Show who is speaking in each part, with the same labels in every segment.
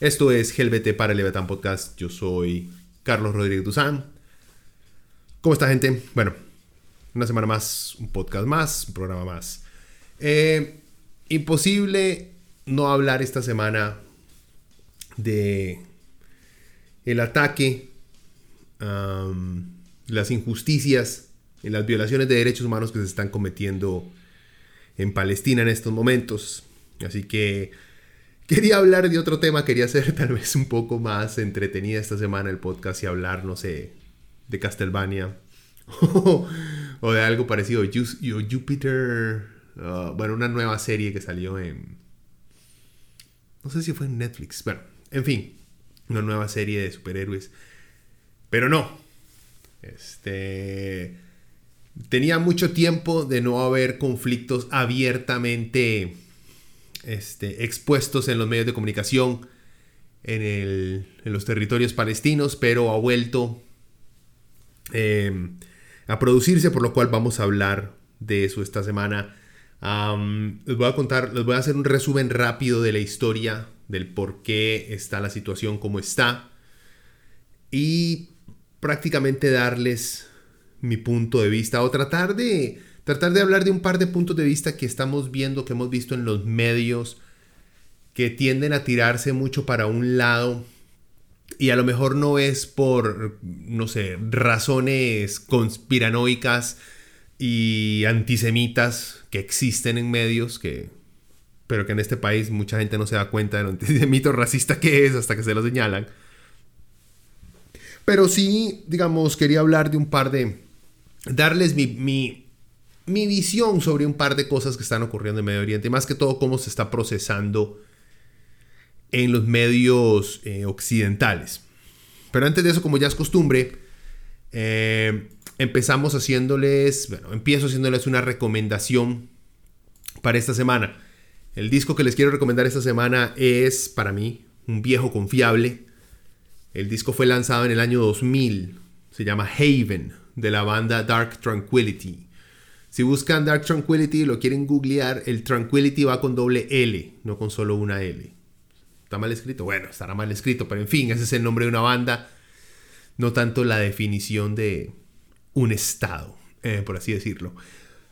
Speaker 1: Esto es GLBT para el Leviatán Podcast. Yo soy Carlos Rodríguez Duzán. ¿Cómo está, gente? Bueno, una semana más, un podcast más, un programa más. Eh, imposible no hablar esta semana de el ataque, las injusticias y las violaciones de derechos humanos que se están cometiendo en Palestina en estos momentos. Así que Quería hablar de otro tema, quería hacer tal vez un poco más entretenida esta semana el podcast y hablar, no sé, de Castlevania o de algo parecido. Jupiter, uh, bueno, una nueva serie que salió en... No sé si fue en Netflix, bueno, en fin, una nueva serie de superhéroes. Pero no. Este... Tenía mucho tiempo de no haber conflictos abiertamente este, expuestos en los medios de comunicación en, los territorios palestinos, pero ha vuelto em, a producirse, por lo cual vamos a hablar de eso esta semana. les voy a contar, les voy a hacer un resumen rápido de la historia, del por qué está la situación como está y prácticamente darles mi punto de vista o tratar de tratar de hablar de un par de puntos de vista que estamos viendo, que hemos visto en los medios, que tienden a tirarse mucho para un lado y a lo mejor no es por, no sé, razones conspiranoicas y antisemitas que existen en medios, que, pero que en este país mucha gente no se da cuenta de lo antisemito racista que es hasta que se lo señalan. Pero sí, digamos, quería hablar de un par de... darles mi, mi mi visión sobre un par de cosas que están ocurriendo en Medio Oriente, más que todo cómo se está procesando en los medios eh, occidentales. Pero antes de eso, como ya es costumbre, eh, empezamos haciéndoles, bueno, empiezo haciéndoles una recomendación para esta semana. El disco que les quiero recomendar esta semana es, para mí, un viejo confiable. El disco fue lanzado en el año 2000. Se llama Haven, de la banda Dark Tranquility. Si buscan Dark Tranquility y lo quieren googlear, el Tranquility va con doble L, no con solo una L. ¿Está mal escrito? Bueno, estará mal escrito, pero en fin, ese es el nombre de una banda, no tanto la definición de un estado, eh, por así decirlo.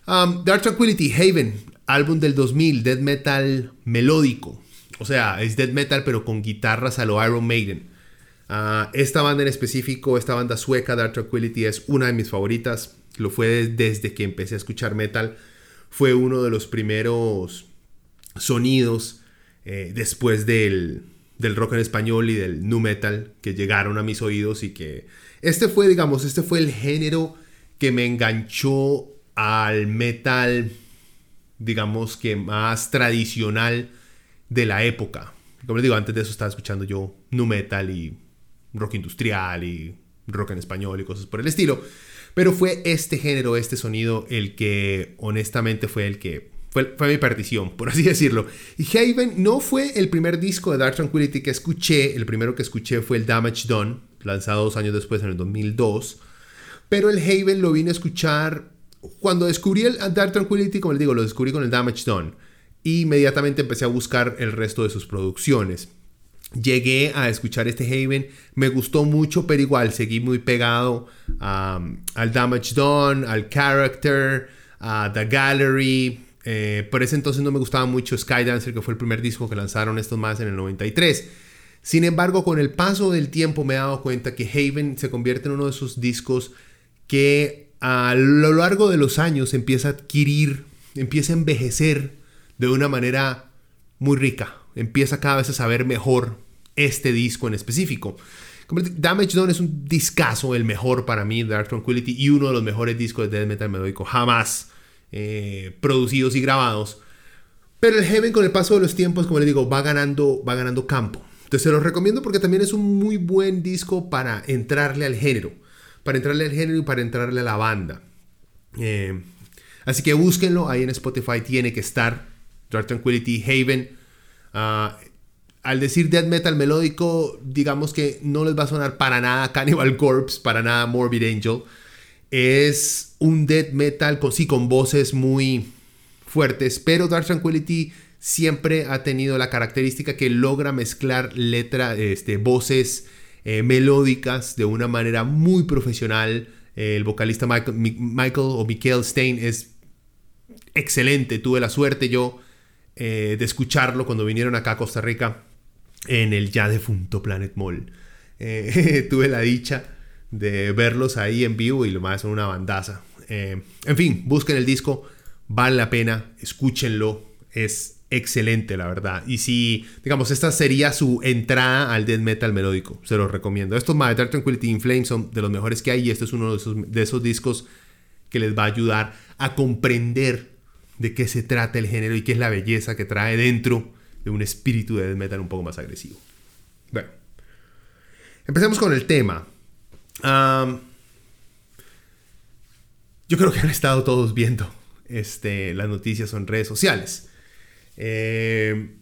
Speaker 1: Um, Dark Tranquility, Haven, álbum del 2000, death metal melódico. O sea, es death metal pero con guitarras a lo Iron Maiden. Ah, esta banda en específico, esta banda sueca, Dark Tranquility, es una de mis favoritas lo fue desde que empecé a escuchar metal, fue uno de los primeros sonidos eh, después del, del, rock en español y del nu metal que llegaron a mis oídos y que este fue, digamos, este fue el género que me enganchó al metal, digamos que más tradicional de la época. Como les digo, antes de eso estaba escuchando yo nu metal y rock industrial y rock en español y cosas por el estilo. Pero fue este género, este sonido, el que honestamente fue el que fue, fue, mi partición, por así decirlo. Y Haven no fue el primer disco de Dark Tranquility que escuché. El primero que escuché fue el Damage Done, lanzado dos años después, en el 2002. Pero el Haven lo vine a escuchar cuando descubrí el Dark Tranquility, como les digo, lo descubrí con el Damage Done. Y inmediatamente empecé a buscar el resto de sus producciones. Llegué a escuchar este Haven, me gustó mucho, pero igual seguí muy pegado al Damage Done, al Character, a The Gallery. Eh, por ese entonces no me gustaba mucho Skydancer, que fue el primer disco que lanzaron estos más en el 93. Sin embargo, con el paso del tiempo me he dado cuenta que Haven se convierte en uno de esos discos que a lo largo de los años empieza a adquirir, empieza a envejecer de una manera muy rica. Empieza cada vez a saber mejor este disco en específico. Damage Done es un discazo, el mejor para mí, Dark Tranquility, y uno de los mejores discos de death metal melódico jamás eh, producidos y grabados. Pero el Heaven con el paso de los tiempos, como les digo, va ganando, va ganando campo. Entonces se los recomiendo porque también es un muy buen disco para entrarle al género. Para entrarle al género y para entrarle a la banda. Eh, así que búsquenlo, ahí en Spotify tiene que estar. Dark Tranquility, Haven. Ah, al decir death metal melódico, digamos que no les va a sonar para nada Cannibal Corpse, para nada Morbid Angel. Es un death metal con, sí, con voces muy fuertes, pero Dark Tranquility siempre ha tenido la característica que logra mezclar letra, este, voces eh, melódicas de una manera muy profesional. el vocalista Michael, o Michael Stein es excelente. Tuve la suerte yo eh, de escucharlo cuando vinieron acá a Costa Rica en el ya defunto Planet Mall. Eh, tuve la dicha de verlos ahí en vivo y lo más son una bandaza. en fin, busquen el disco, vale la pena, escúchenlo, es excelente, la verdad. Y si, digamos, esta sería su entrada al death metal melódico, se los recomiendo. Estos Dark Tranquility in Flames son de los mejores que hay y este es uno de esos, de esos discos que les va a ayudar a comprender de qué se trata el género y qué es la belleza que trae dentro de un espíritu de death metal un poco más agresivo. Bueno, empecemos con el tema. yo creo que han estado todos viendo este, las noticias en redes sociales. Eh,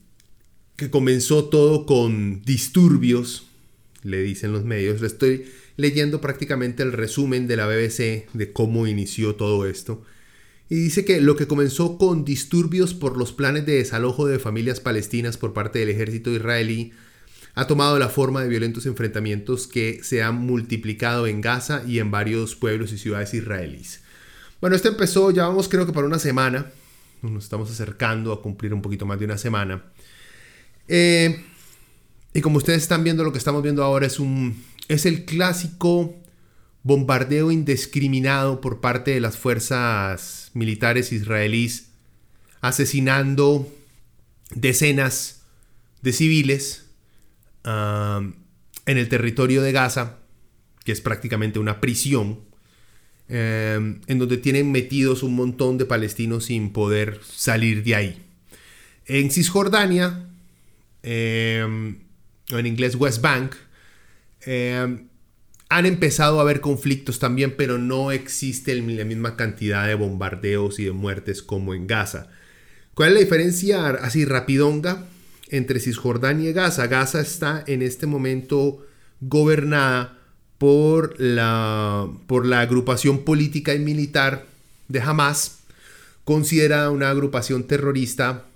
Speaker 1: que comenzó todo con disturbios, le dicen los medios. Le estoy leyendo prácticamente el resumen de la BBC de cómo inició todo esto. Y dice que lo que comenzó con disturbios por los planes de desalojo de familias palestinas por parte del ejército israelí ha tomado la forma de violentos enfrentamientos que se han multiplicado en Gaza y en varios pueblos y ciudades israelíes. Bueno, esto empezó, ya vamos creo que para una semana, nos estamos acercando a cumplir un poquito más de una semana. Eh, y como ustedes están viendo, lo que estamos viendo ahora es, un, es el clásico bombardeo indiscriminado por parte de las fuerzas militares israelíes, asesinando decenas de civiles en el territorio de Gaza, que es prácticamente una prisión Em, en donde tienen metidos un montón de palestinos sin poder salir de ahí. En Cisjordania, o en inglés West Bank, em, han empezado a haber conflictos también, pero no existe la misma cantidad de bombardeos y de muertes como en Gaza. ¿Cuál es la diferencia así rapidonga entre Cisjordania y Gaza? Gaza está en este momento gobernada por la, por la agrupación política y militar de Hamas, considerada una agrupación terrorista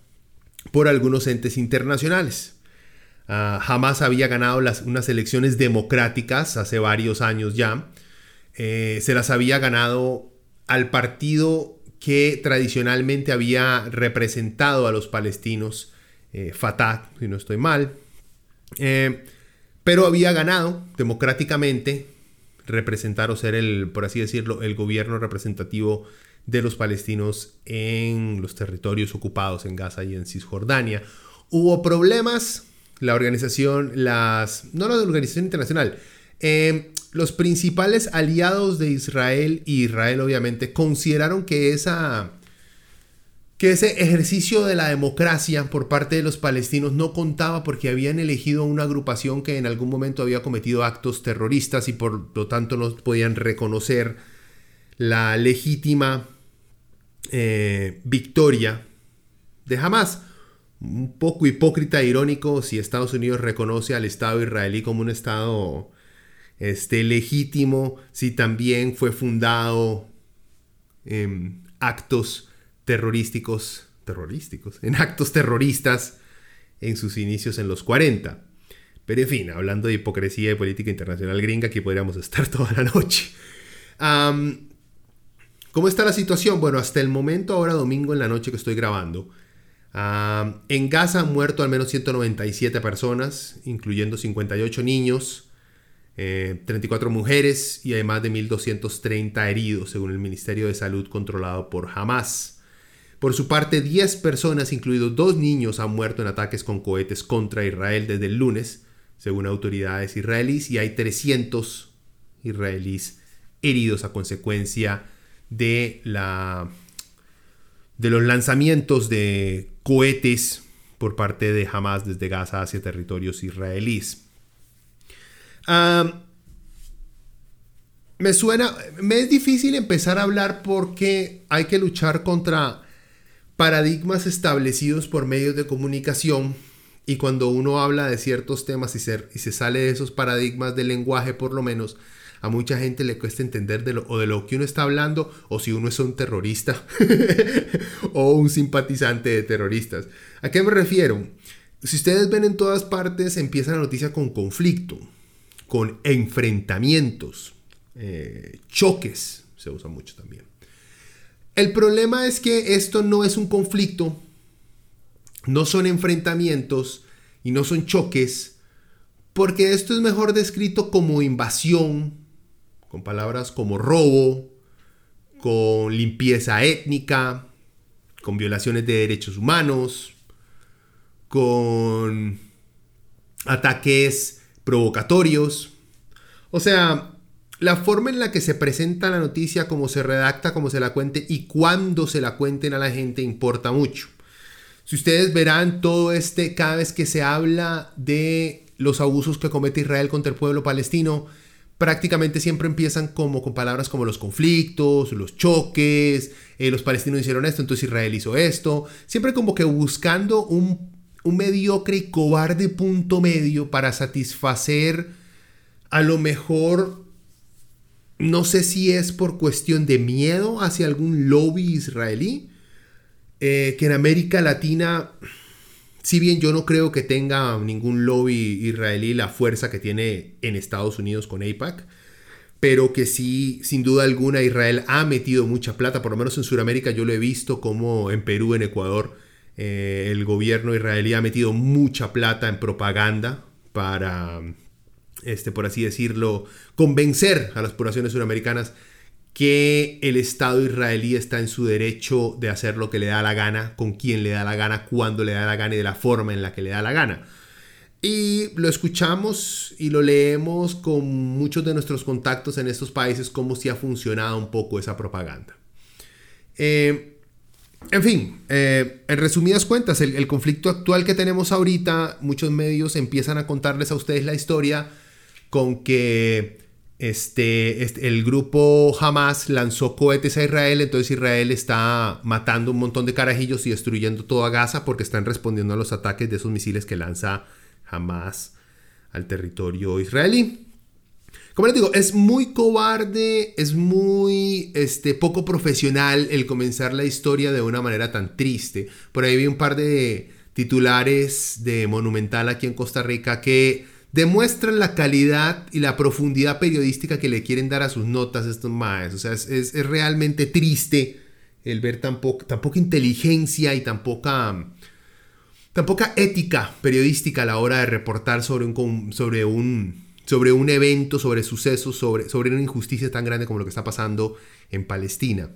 Speaker 1: por algunos entes internacionales. Uh, Hamas había ganado las, unas elecciones democráticas hace varios años ya. Eh, se las había ganado al partido que tradicionalmente había representado a los palestinos, eh, Fatah, si no estoy mal. Eh, pero había ganado democráticamente representar o ser el, por así decirlo, el gobierno representativo de los palestinos en los territorios ocupados en Gaza y en Cisjordania. Hubo problemas, la organización, las, no la organización internacional, eh, los principales aliados de Israel y Israel obviamente consideraron que esa que ese ejercicio de la democracia por parte de los palestinos no contaba porque habían elegido una agrupación que en algún momento había cometido actos terroristas y por lo tanto no podían reconocer la legítima eh, victoria de Hamas. Un poco hipócrita e irónico si Estados Unidos reconoce al Estado israelí como un Estado este, legítimo, si también fue fundado en actos terrorísticos, terrorísticos, en actos terroristas en sus inicios en los 40. Pero en fin, hablando de hipocresía y política internacional gringa, aquí podríamos estar toda la noche. ¿Cómo está la situación? Bueno, hasta el momento, ahora domingo en la noche que estoy grabando, en Gaza han muerto al menos 197 personas, incluyendo 58 niños, 34 eh, mujeres y además de 1.230 heridos, según el Ministerio de Salud controlado por Hamas. Por su parte, 10 personas, incluidos dos niños, han muerto en ataques con cohetes contra Israel desde el lunes, según autoridades israelíes, y hay 300 israelíes heridos a consecuencia de, la, de los lanzamientos de cohetes por parte de Hamas desde Gaza hacia territorios israelíes. me suena, me es difícil empezar a hablar porque hay que luchar contra paradigmas establecidos por medios de comunicación y cuando uno habla de ciertos temas y se, y se sale de esos paradigmas del lenguaje por lo menos, a mucha gente le cuesta entender de lo, o de lo que uno está hablando o si uno es un terrorista o un simpatizante de terroristas. ¿A qué me refiero? Si ustedes ven en todas partes empieza la noticia con conflicto, con enfrentamientos, eh, choques, se usa mucho también. El problema es que esto no es un conflicto, no son enfrentamientos y no son choques, porque esto es mejor descrito como invasión, con palabras como robo, con limpieza étnica, con violaciones de derechos humanos, con ataques provocatorios. O sea, la forma en la que se presenta la noticia, cómo se redacta, cómo se la cuente y cuándo se la cuenten a la gente importa mucho. Si ustedes verán todo este, cada vez que se habla de los abusos que comete Israel contra el pueblo palestino, prácticamente siempre empiezan como con palabras como los conflictos, los choques, eh, los palestinos hicieron esto, entonces Israel hizo esto, siempre como que buscando un, un mediocre y cobarde punto medio para satisfacer a lo mejor no sé si es por cuestión de miedo hacia algún lobby israelí, eh, que en América Latina, si bien yo no creo que tenga ningún lobby israelí la fuerza que tiene en Estados Unidos con AIPAC, pero que sí, sin duda alguna, Israel ha metido mucha plata, por lo menos en Sudamérica yo lo he visto como en Perú, en Ecuador, eh, el gobierno israelí ha metido mucha plata en propaganda para este, por así decirlo, convencer a las poblaciones suramericanas que el Estado israelí está en su derecho de hacer lo que le da la gana, con quien le da la gana, cuando le da la gana y de la forma en la que le da la gana. Y lo escuchamos y lo leemos con muchos de nuestros contactos en estos países, cómo si ha funcionado un poco esa propaganda. Eh, en fin, eh, en resumidas cuentas, el, el conflicto actual que tenemos ahorita, muchos medios empiezan a contarles a ustedes la historia con que este, este, el grupo Hamas lanzó cohetes a Israel, entonces Israel está matando un montón de carajillos y destruyendo toda Gaza porque están respondiendo a los ataques de esos misiles que lanza Hamas al territorio israelí. Como les digo, es muy cobarde, es muy este, poco profesional el comenzar la historia de una manera tan triste. Por ahí vi un par de titulares de Monumental aquí en Costa Rica que demuestran la calidad y la profundidad periodística que le quieren dar a sus notas estos maes. O sea, es, realmente triste el ver tan, poca inteligencia y tan poca ética periodística a la hora de reportar sobre un, sobre un, sobre un evento, sobre sucesos, sobre, sobre una injusticia tan grande como lo que está pasando en Palestina.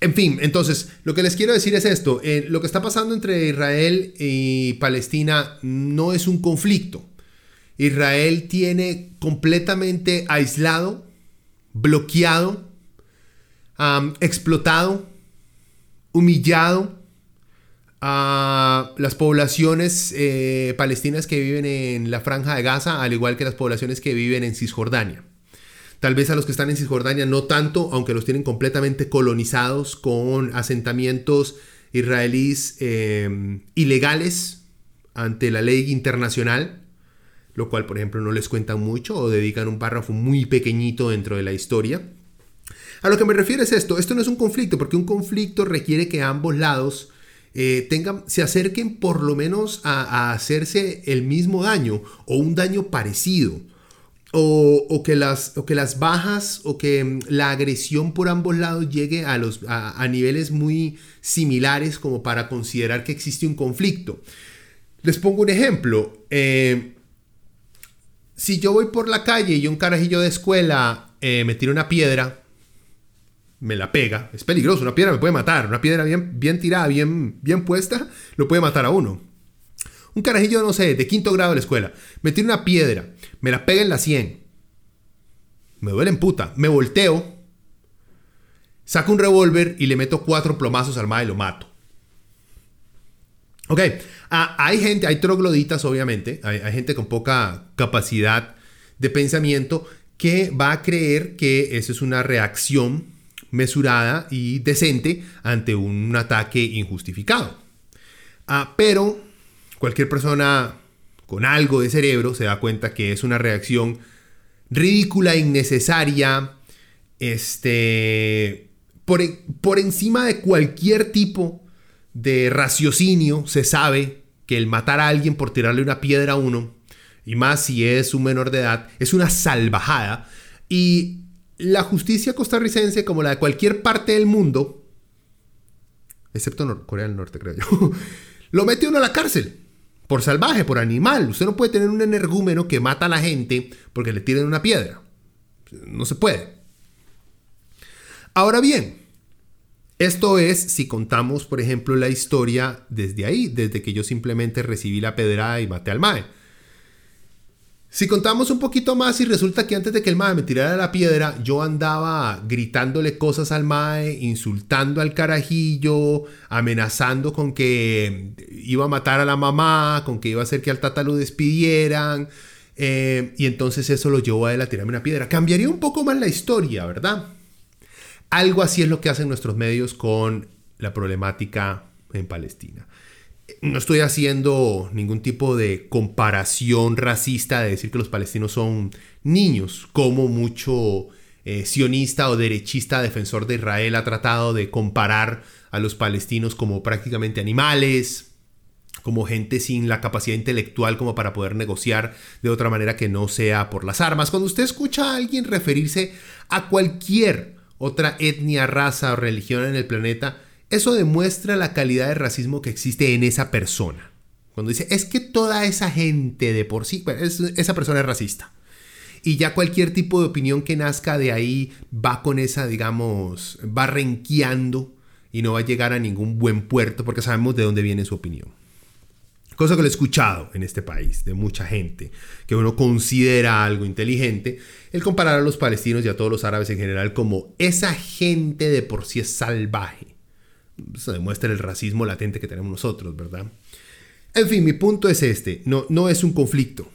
Speaker 1: En fin, entonces, lo que les quiero decir es esto. Eh, lo que está pasando entre Israel y Palestina no es un conflicto. Israel tiene completamente aislado, bloqueado, explotado, humillado a las poblaciones eh, palestinas que viven en la franja de Gaza, al igual que las poblaciones que viven en Cisjordania. Tal vez a los que están en Cisjordania no tanto, aunque los tienen completamente colonizados con asentamientos israelíes eh, ilegales ante la ley internacional, lo cual por ejemplo no les cuentan mucho o dedican un párrafo muy pequeñito dentro de la historia. A lo que me refiero es esto, esto no es un conflicto, porque un conflicto requiere que ambos lados eh, tengan, se acerquen por lo menos a hacerse el mismo daño o un daño parecido o, que las, que las bajas o que mm, la agresión por ambos lados llegue a, los, a, niveles muy similares como para considerar que existe un conflicto. Les pongo un ejemplo. Eh, si yo voy por la calle y un carajillo de escuela eh, me tira una piedra, me la pega, es peligroso, una piedra me puede matar, una piedra bien, bien tirada, bien, bien puesta, lo puede matar a uno. Un carajillo, no sé, de quinto grado de la escuela, me tira una piedra, me la pega en la sien, me duele en puta, me volteo, saco un revólver y le meto cuatro plomazos al mae y lo mato. Ok, ah, hay gente, hay trogloditas obviamente, hay, hay gente con poca capacidad de pensamiento que va a creer que eso es una reacción mesurada y decente ante un ataque injustificado. Ah, pero cualquier persona con algo de cerebro se da cuenta que es una reacción ridícula, innecesaria, este, por, encima de cualquier tipo de raciocinio se sabe que el matar a alguien por tirarle una piedra a uno, y más si es un menor de edad, es una salvajada. Y la justicia costarricense, como la de cualquier parte del mundo, excepto Corea del Norte, creo yo, lo mete uno a la cárcel. Por salvaje, por animal. Usted no puede tener un energúmeno que mata a la gente porque le tiran una piedra. No se puede. Ahora bien, esto es si contamos, por ejemplo, la historia desde ahí, desde que yo simplemente recibí la pedrada y maté al mae. Si contamos un poquito más y resulta que antes de que el mae me tirara la piedra, yo andaba gritándole cosas al mae, insultando al carajillo, amenazando con que iba a matar a la mamá, con que iba a hacer que al tata lo despidieran, eh, y entonces eso lo llevó a él a tirarme una piedra. Cambiaría un poco más la historia, ¿verdad? Algo así es lo que hacen nuestros medios con la problemática en Palestina. No estoy haciendo ningún tipo de comparación racista de decir que los palestinos son niños, como mucho eh, sionista o derechista defensor de Israel ha tratado de comparar a los palestinos como prácticamente animales, como gente sin la capacidad intelectual como para poder negociar de otra manera que no sea por las armas. Cuando usted escucha a alguien referirse a cualquier otra etnia, raza o religión en el planeta, eso demuestra la calidad de racismo que existe en esa persona. Cuando dice, es que toda esa gente de por sí, esa persona es racista. Y ya cualquier tipo de opinión que nazca de ahí va con esa, digamos, va renqueando y no va a llegar a ningún buen puerto porque sabemos de dónde viene su opinión. Cosa que lo he escuchado en este país, de mucha gente, que uno considera algo inteligente, el comparar a los palestinos y a todos los árabes en general como esa gente de por sí es salvaje. Eso demuestra el racismo latente que tenemos nosotros, ¿verdad? En fin, mi punto es este, no, no es un conflicto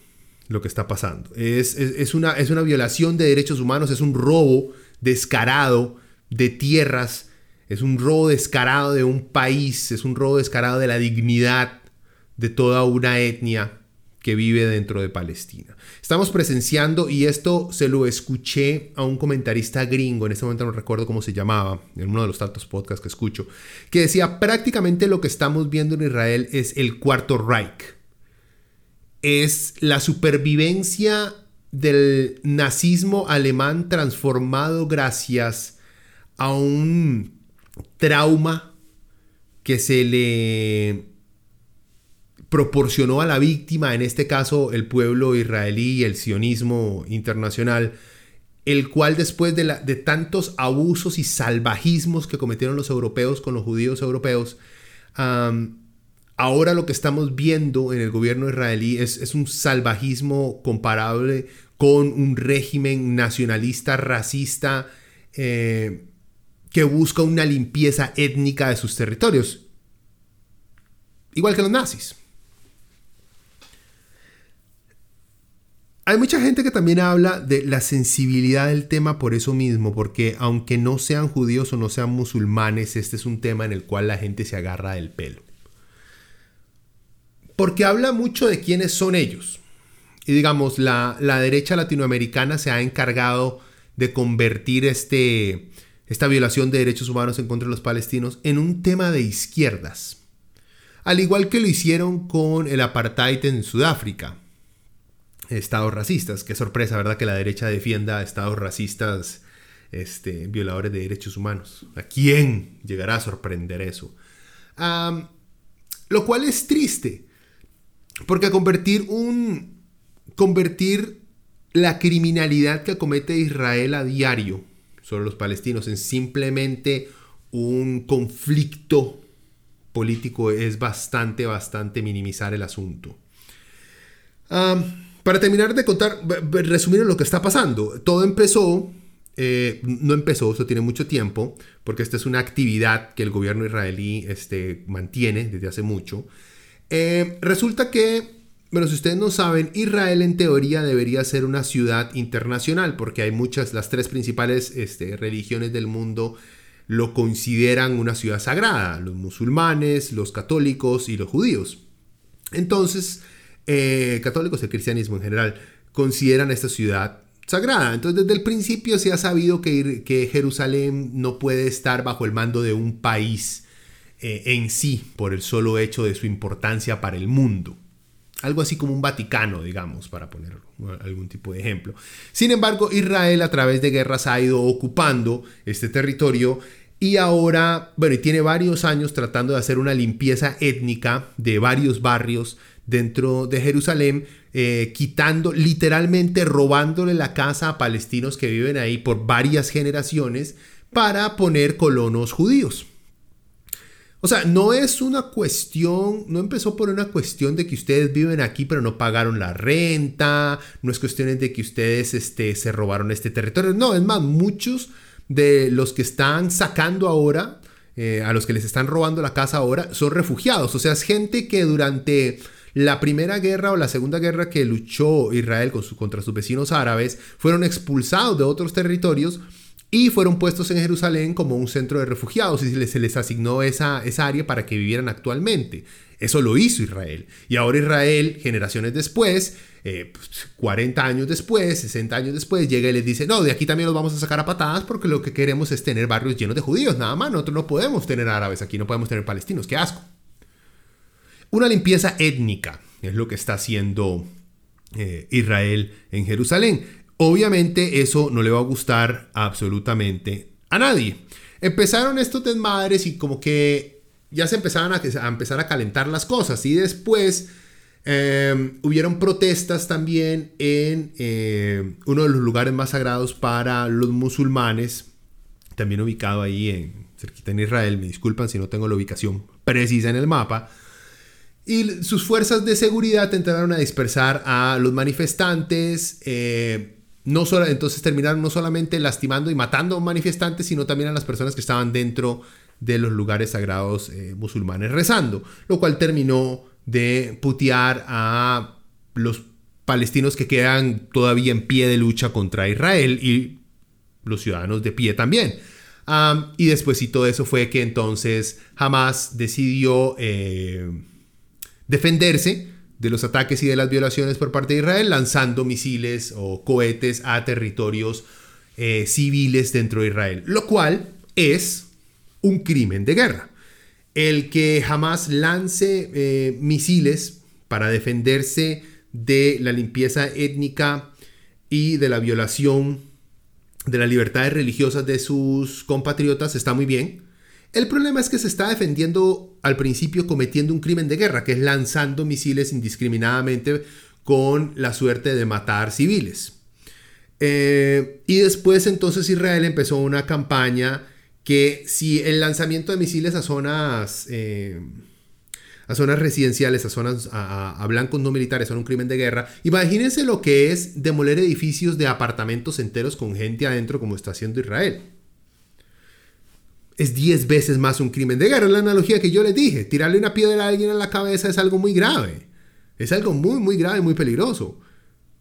Speaker 1: lo que está pasando, es, es, una, es una violación de derechos humanos, es un robo descarado de tierras, es un robo descarado de un país, es un robo descarado de la dignidad de toda una etnia que vive dentro de Palestina. Estamos presenciando, y esto se lo escuché a un comentarista gringo, en este momento no recuerdo cómo se llamaba, en uno de los tantos podcasts que escucho, que decía prácticamente lo que estamos viendo en Israel es el cuarto Reich. Es la supervivencia del nazismo alemán transformado gracias a un trauma que se le proporcionó a la víctima, en este caso el pueblo israelí y el sionismo internacional, el cual después de, tantos abusos y salvajismos que cometieron los europeos con los judíos europeos, ahora lo que estamos viendo en el gobierno israelí es, un salvajismo comparable con un régimen nacionalista, racista, eh, que busca una limpieza étnica de sus territorios. Igual que los nazis. Hay mucha gente que también habla de la sensibilidad del tema por eso mismo, porque aunque no sean judíos o no sean musulmanes, este es un tema en el cual la gente se agarra del pelo. Porque habla mucho de quiénes son ellos. Y digamos, la, derecha latinoamericana se ha encargado de convertir este, esta violación de derechos humanos en contra de los palestinos en un tema de izquierdas. Al igual que lo hicieron con el apartheid en Sudáfrica estados racistas. Qué sorpresa, ¿verdad? Que la derecha defienda a estados racistas, este, violadores de derechos humanos. ¿A quién llegará a sorprender eso? lo cual es triste, porque convertir un... convertir la criminalidad que comete Israel a diario, sobre los palestinos en simplemente un conflicto político es bastante, bastante minimizar el asunto. Para terminar de contar, resumir lo que está pasando. Todo empezó, eh, no empezó, eso tiene mucho tiempo, porque esta es una actividad que el gobierno israelí este, mantiene desde hace mucho. Eh, resulta que bueno, si ustedes no saben, Israel en teoría debería ser una ciudad internacional porque hay muchas, las tres principales este, religiones del mundo lo consideran una ciudad sagrada, los musulmanes, los católicos y los judíos. Entonces, eh, católicos el cristianismo en general consideran esta ciudad sagrada. Entonces, desde el principio se ha sabido que, que Jerusalén no puede estar bajo el mando de un país eh, en sí por el solo hecho de su importancia para el mundo. Algo así como un Vaticano, digamos, para poner algún tipo de ejemplo. Sin embargo, Israel a través de guerras ha ido ocupando este territorio y ahora, bueno, y tiene varios años tratando de hacer una limpieza étnica de varios barrios dentro de Jerusalén, eh, quitando, literalmente robándole la casa a palestinos que viven ahí por varias generaciones para poner colonos judíos. O sea, no es una cuestión, no empezó por una cuestión de que ustedes viven aquí pero no pagaron la renta, no es cuestión de que ustedes este, se robaron este territorio, no, es más, muchos de los que están sacando ahora, eh, a los que les están robando la casa ahora, son refugiados, o sea, es gente que durante la primera guerra o la segunda guerra que luchó Israel contra sus vecinos árabes, fueron expulsados de otros territorios y fueron puestos en Jerusalén como un centro de refugiados y se les asignó esa, área para que vivieran actualmente. Eso lo hizo Israel. Y ahora Israel, generaciones después, 40 eh, pues, años después, 60 años después, llega y les dice, no, de aquí también los vamos a sacar a patadas porque lo que queremos es tener barrios llenos de judíos, nada más, nosotros no podemos tener árabes aquí, no podemos tener palestinos, qué asco. Una limpieza étnica es lo que está haciendo eh, Israel en Jerusalén. Obviamente eso no le va a gustar absolutamente a nadie. Empezaron estos desmadres y como que ya se empezaban a, empezar a calentar las cosas y después em, hubieron protestas también en em, uno de los lugares más sagrados para los musulmanes, también ubicado ahí en cerquita en Israel, me disculpan si no tengo la ubicación precisa en el mapa. Y sus fuerzas de seguridad intentaron a dispersar a los manifestantes. Eh, no solo, entonces terminaron no solamente lastimando y matando a manifestantes, sino también a las personas que estaban dentro de los lugares sagrados eh, musulmanes rezando, lo cual terminó de putear a los palestinos que quedan todavía en pie de lucha contra Israel y los ciudadanos de pie también. y después y todo eso fue que entonces Hamas decidió eh, defenderse de los ataques y de las violaciones por parte de Israel, lanzando misiles o cohetes a territorios eh, civiles dentro de Israel, lo cual es un crimen de guerra. El que jamás lance eh, misiles para defenderse de la limpieza étnica y de la violación de las libertades religiosas de sus compatriotas está muy bien. El problema es que se está defendiendo al principio cometiendo un crimen de guerra, que es lanzando misiles indiscriminadamente con la suerte de matar civiles. Eh, y después entonces Israel empezó una campaña que si el lanzamiento de misiles a zonas, eh, a zonas residenciales, a zonas a, blancos no militares son un crimen de guerra, imagínense lo que es demoler edificios de apartamentos enteros con gente adentro como está haciendo Israel es 10 veces más un crimen de guerra. La analogía que yo les dije, tirarle una piedra a alguien en la cabeza es algo muy grave. Es algo muy, muy grave, muy peligroso.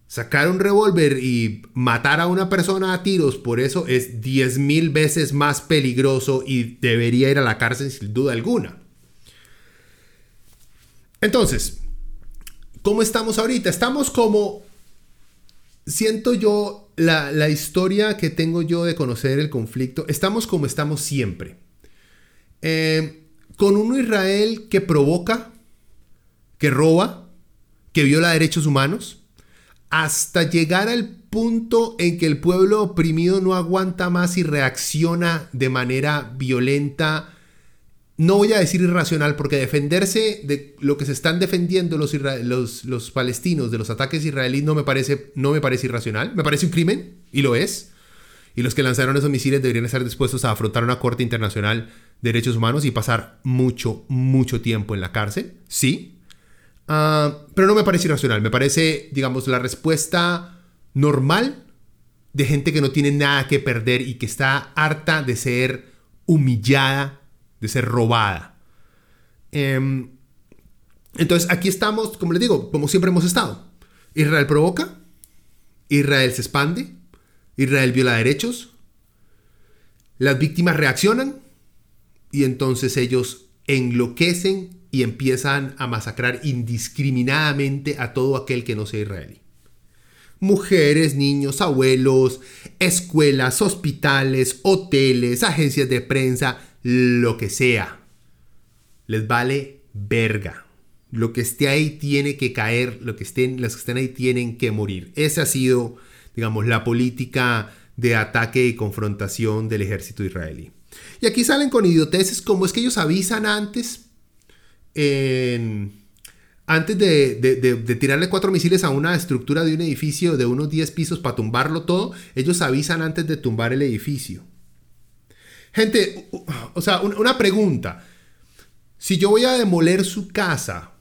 Speaker 1: Sacar un revólver y matar a una persona a tiros por eso es 10 mil veces más peligroso y debería ir a la cárcel sin duda alguna. Entonces, ¿cómo estamos ahorita? Estamos como, siento yo, la, historia que tengo yo de conocer el conflicto, estamos como estamos siempre. Eh, con un Israel que provoca, que roba, que viola derechos humanos, hasta llegar al punto en que el pueblo oprimido no aguanta más y reacciona de manera violenta no voy a decir irracional, porque defenderse de lo que se están defendiendo los, palestinos de los ataques israelíes no me, parece, no me parece irracional, me parece un crimen, y lo es. Y los que lanzaron esos misiles deberían estar dispuestos a afrontar una corte internacional de derechos humanos y pasar mucho, mucho tiempo en la cárcel. Sí. Ah, pero no me parece irracional. Me parece, digamos, la respuesta normal de gente que no tiene nada que perder y que está harta de ser humillada, de ser robada. Em, entonces aquí estamos, como les digo, como siempre hemos estado. Israel provoca, Israel se expande, Israel viola derechos, las víctimas reaccionan y entonces ellos enloquecen y empiezan a masacrar indiscriminadamente a todo aquel que no sea israelí. Mujeres, niños, abuelos, escuelas, hospitales, hoteles, agencias de prensa, lo que sea. Les vale verga. Lo que esté ahí tiene que caer, lo que estén, los que estén ahí tienen que morir. Esa ha sido, digamos, la política de ataque y confrontación del ejército israelí. Y aquí salen con idioteces como es que ellos avisan antes, antes de, tirarle cuatro misiles a una estructura de un edificio de unos 10 pisos para tumbarlo todo, ellos avisan antes de tumbar el edificio. Gente, o sea, una pregunta. Si yo voy a demoler su casa,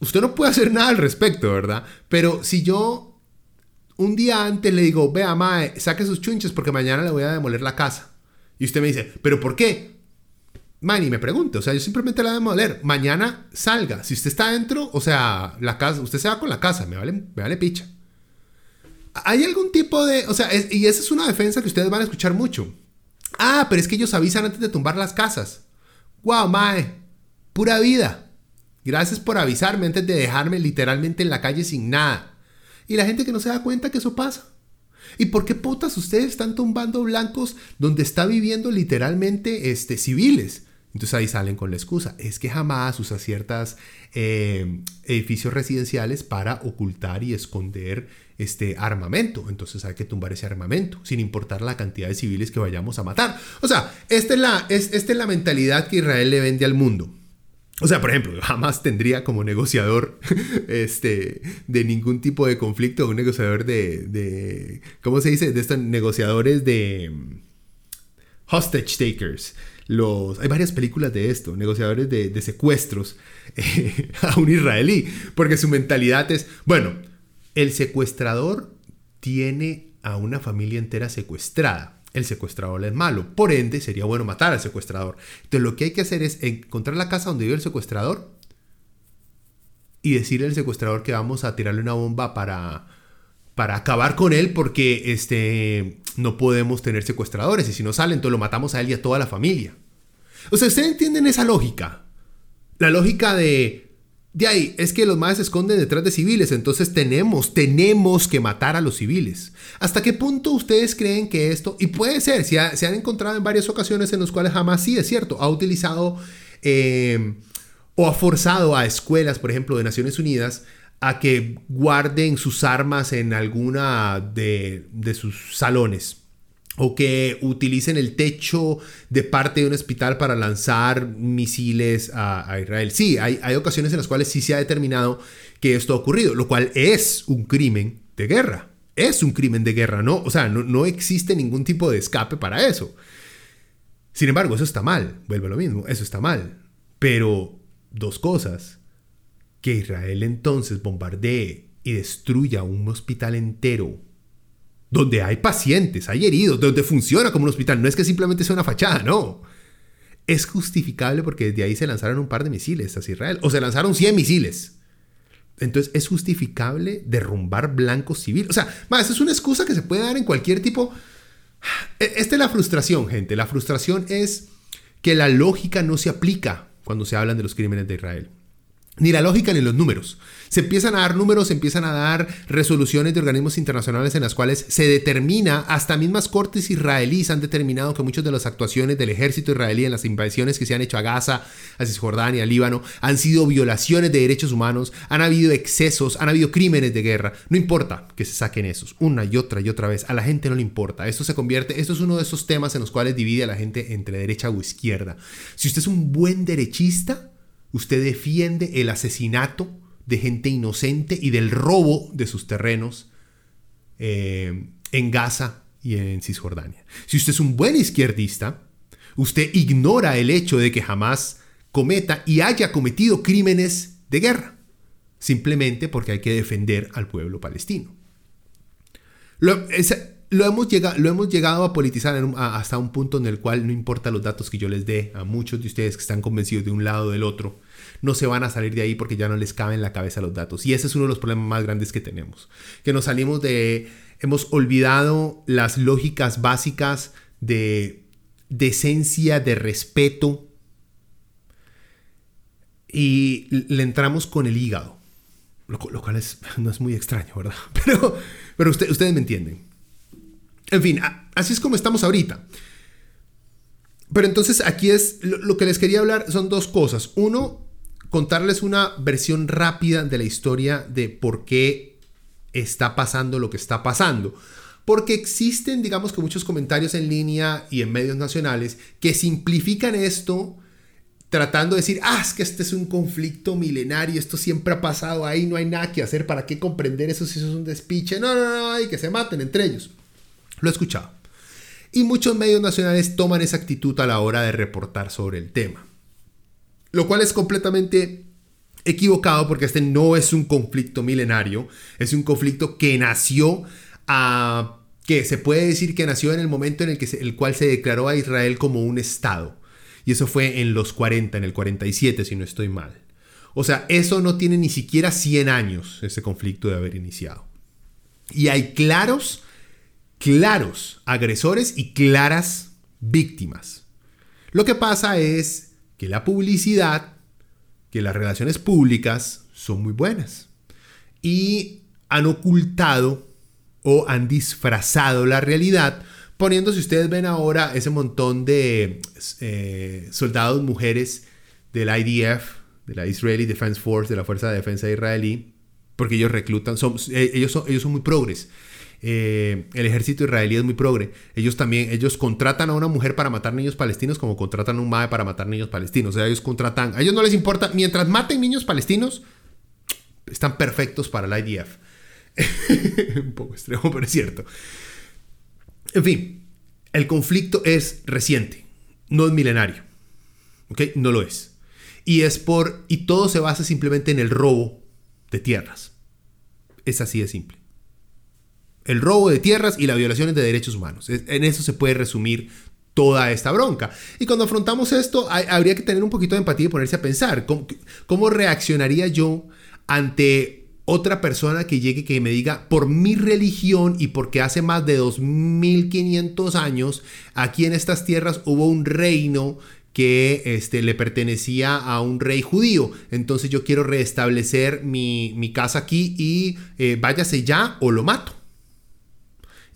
Speaker 1: usted no puede hacer nada al respecto, ¿verdad? Pero si yo un día antes le digo, vea, mae, saque sus chunches porque mañana le voy a demoler la casa. Y usted me dice, ¿pero por qué? Mae, ni me pregunte, o sea, yo simplemente la voy a demoler. Mañana salga. Si usted está adentro, o sea, la casa, usted se va con la casa, me vale, me vale picha. Hay algún tipo de, o sea, y esa es una defensa que ustedes van a escuchar mucho. Ah, pero es que ellos avisan antes de tumbar las casas. Wow, mae, pura vida. Gracias por avisarme antes de dejarme literalmente en la calle sin nada. Y la gente que no se da cuenta que eso pasa. ¿Y por qué putas ustedes están tumbando blancos donde está viviendo literalmente este, civiles? Entonces ahí salen con la excusa. Es que jamás usa ciertos eh, edificios residenciales para ocultar y esconder este armamento. Entonces hay que tumbar ese armamento, sin importar la cantidad de civiles que vayamos a matar. O sea, esta es la, es, esta es la mentalidad que Israel le vende al mundo. O sea, por ejemplo, jamás tendría como negociador este, de ningún tipo de conflicto un negociador de, de, ¿cómo se dice? De estos negociadores de mm, hostage takers. Hay varias películas de esto, negociadores de, de secuestros eh, a un israelí, porque su mentalidad es, bueno, el secuestrador tiene a una familia entera secuestrada el secuestrador es malo. Por ende, sería bueno matar al secuestrador. Entonces, lo que hay que hacer es encontrar la casa donde vive el secuestrador y decirle al secuestrador que vamos a tirarle una bomba para, para acabar con él porque este, no podemos tener secuestradores y si no salen, entonces lo matamos a él y a toda la familia. O sea, ¿ustedes entienden esa lógica? La lógica de de ahí, es que los más se esconden detrás de civiles, entonces tenemos, tenemos que matar a los civiles. ¿Hasta qué punto ustedes creen que esto, y puede ser, se han encontrado en varias ocasiones en las cuales jamás sí es cierto, ha utilizado eh, o ha forzado a escuelas, por ejemplo, de Naciones Unidas, a que guarden sus armas en alguna de, de sus salones o que utilicen el techo de parte de un hospital para lanzar misiles a, Israel. Sí, hay, hay, ocasiones en las cuales sí se ha determinado que esto ha ocurrido, lo cual es un crimen de guerra. Es un crimen de guerra, ¿no? O sea, no, no existe ningún tipo de escape para eso. Sin embargo, eso está mal, vuelve a lo mismo, eso está mal. Pero dos cosas, que Israel entonces bombardee y destruya un hospital entero donde hay pacientes, hay heridos, donde funciona como un hospital. No es que simplemente sea una fachada, no. Es justificable porque desde ahí se lanzaron un par de misiles hacia Israel, o se lanzaron 100 misiles. Entonces es justificable derrumbar blancos civiles. O sea, más, es una excusa que se puede dar en cualquier tipo. E, esta es la frustración, gente. La frustración es que la lógica no se aplica cuando se hablan de los crímenes de Israel. Ni la lógica ni los números. Se empiezan a dar números, se empiezan a dar resoluciones de organismos internacionales en las cuales se determina, hasta mismas cortes israelíes han determinado que muchas de las actuaciones del ejército israelí en las invasiones que se han hecho a Gaza, a Cisjordania, a Líbano, han sido violaciones de derechos humanos, han habido excesos, han habido crímenes de guerra. No importa que se saquen esos, una y otra y otra vez. A la gente no le importa. Esto se convierte, esto es uno de esos temas en los cuales divide a la gente entre derecha o izquierda. Si usted es un buen derechista, Usted defiende el asesinato de gente inocente y del robo de sus terrenos eh, en Gaza y en Cisjordania. Si usted es un buen izquierdista, usted ignora el hecho de que jamás cometa y haya cometido crímenes de guerra, simplemente porque hay que defender al pueblo palestino. Lo, hemos, llegado, lo hemos, llegado, a politizar hasta un punto en el cual no importa los datos que yo les dé a muchos de ustedes que están convencidos de un lado o del otro, no se van a salir de ahí porque ya no les cabe en la cabeza los datos. Y ese es uno de los problemas más grandes que tenemos. Que nos salimos de... Hemos olvidado las lógicas básicas de decencia, de respeto. Y le entramos con el hígado. Lo, cual es, no es muy extraño, ¿verdad? Pero, pero ustedes me entienden. En fin, así es como estamos ahorita. Pero entonces aquí es, lo que les quería hablar son dos cosas. Uno, contarles una versión rápida de la historia de por qué está pasando lo que está pasando. Porque existen, digamos que muchos comentarios en línea y en medios nacionales que simplifican esto tratando de decir, ah, es que este es un conflicto milenario, esto siempre ha pasado ahí, no hay nada que hacer, ¿para qué comprender eso si eso es un despiche? No, no, no, hay que se maten entre ellos. Lo he escuchado. Y muchos medios nacionales toman esa actitud a la hora de reportar sobre el tema. Lo cual es completamente equivocado porque este no es un conflicto milenario, es un conflicto que nació a que se puede decir que nació en el momento en el, que el cual se declaró a Israel como un Estado. Y eso fue en los 40, en el 47, si no estoy mal. O sea, eso no tiene ni siquiera 100 años, ese conflicto de haber iniciado. Y hay claros, claros agresores y claras víctimas. Lo que pasa es que la publicidad, que las relaciones públicas son muy buenas y han ocultado o han disfrazado la realidad poniendo, si ustedes ven ahora, ese montón de eh, soldados mujeres del IDF, de la Israeli Defense Force, de la Fuerza de Defensa Israelí, porque ellos reclutan, son, eh, ellos, son, ellos son muy progres. Eh, el ejército israelí es muy progre. Ellos también, ellos contratan a una mujer para matar niños palestinos como contratan a un MAE para matar niños palestinos. O sea, ellos contratan, a ellos no les importa, mientras maten niños palestinos, están perfectos para el IDF. un poco extremo, pero es cierto. En fin, el conflicto es reciente, no es milenario. ¿Ok? No lo es. Y es por. Y todo se basa simplemente en el robo de tierras. Es así de simple el robo de tierras y las violaciones de derechos humanos. En eso se puede resumir toda esta bronca. Y cuando afrontamos esto, habría que tener un poquito de empatía y ponerse a pensar, ¿cómo, reaccionaría yo ante otra persona que llegue que me diga, por mi religión y porque hace más de 2500 años, aquí en estas tierras hubo un reino que este, le pertenecía a un rey judío. Entonces yo quiero restablecer mi, casa aquí y eh, váyase ya o lo mato.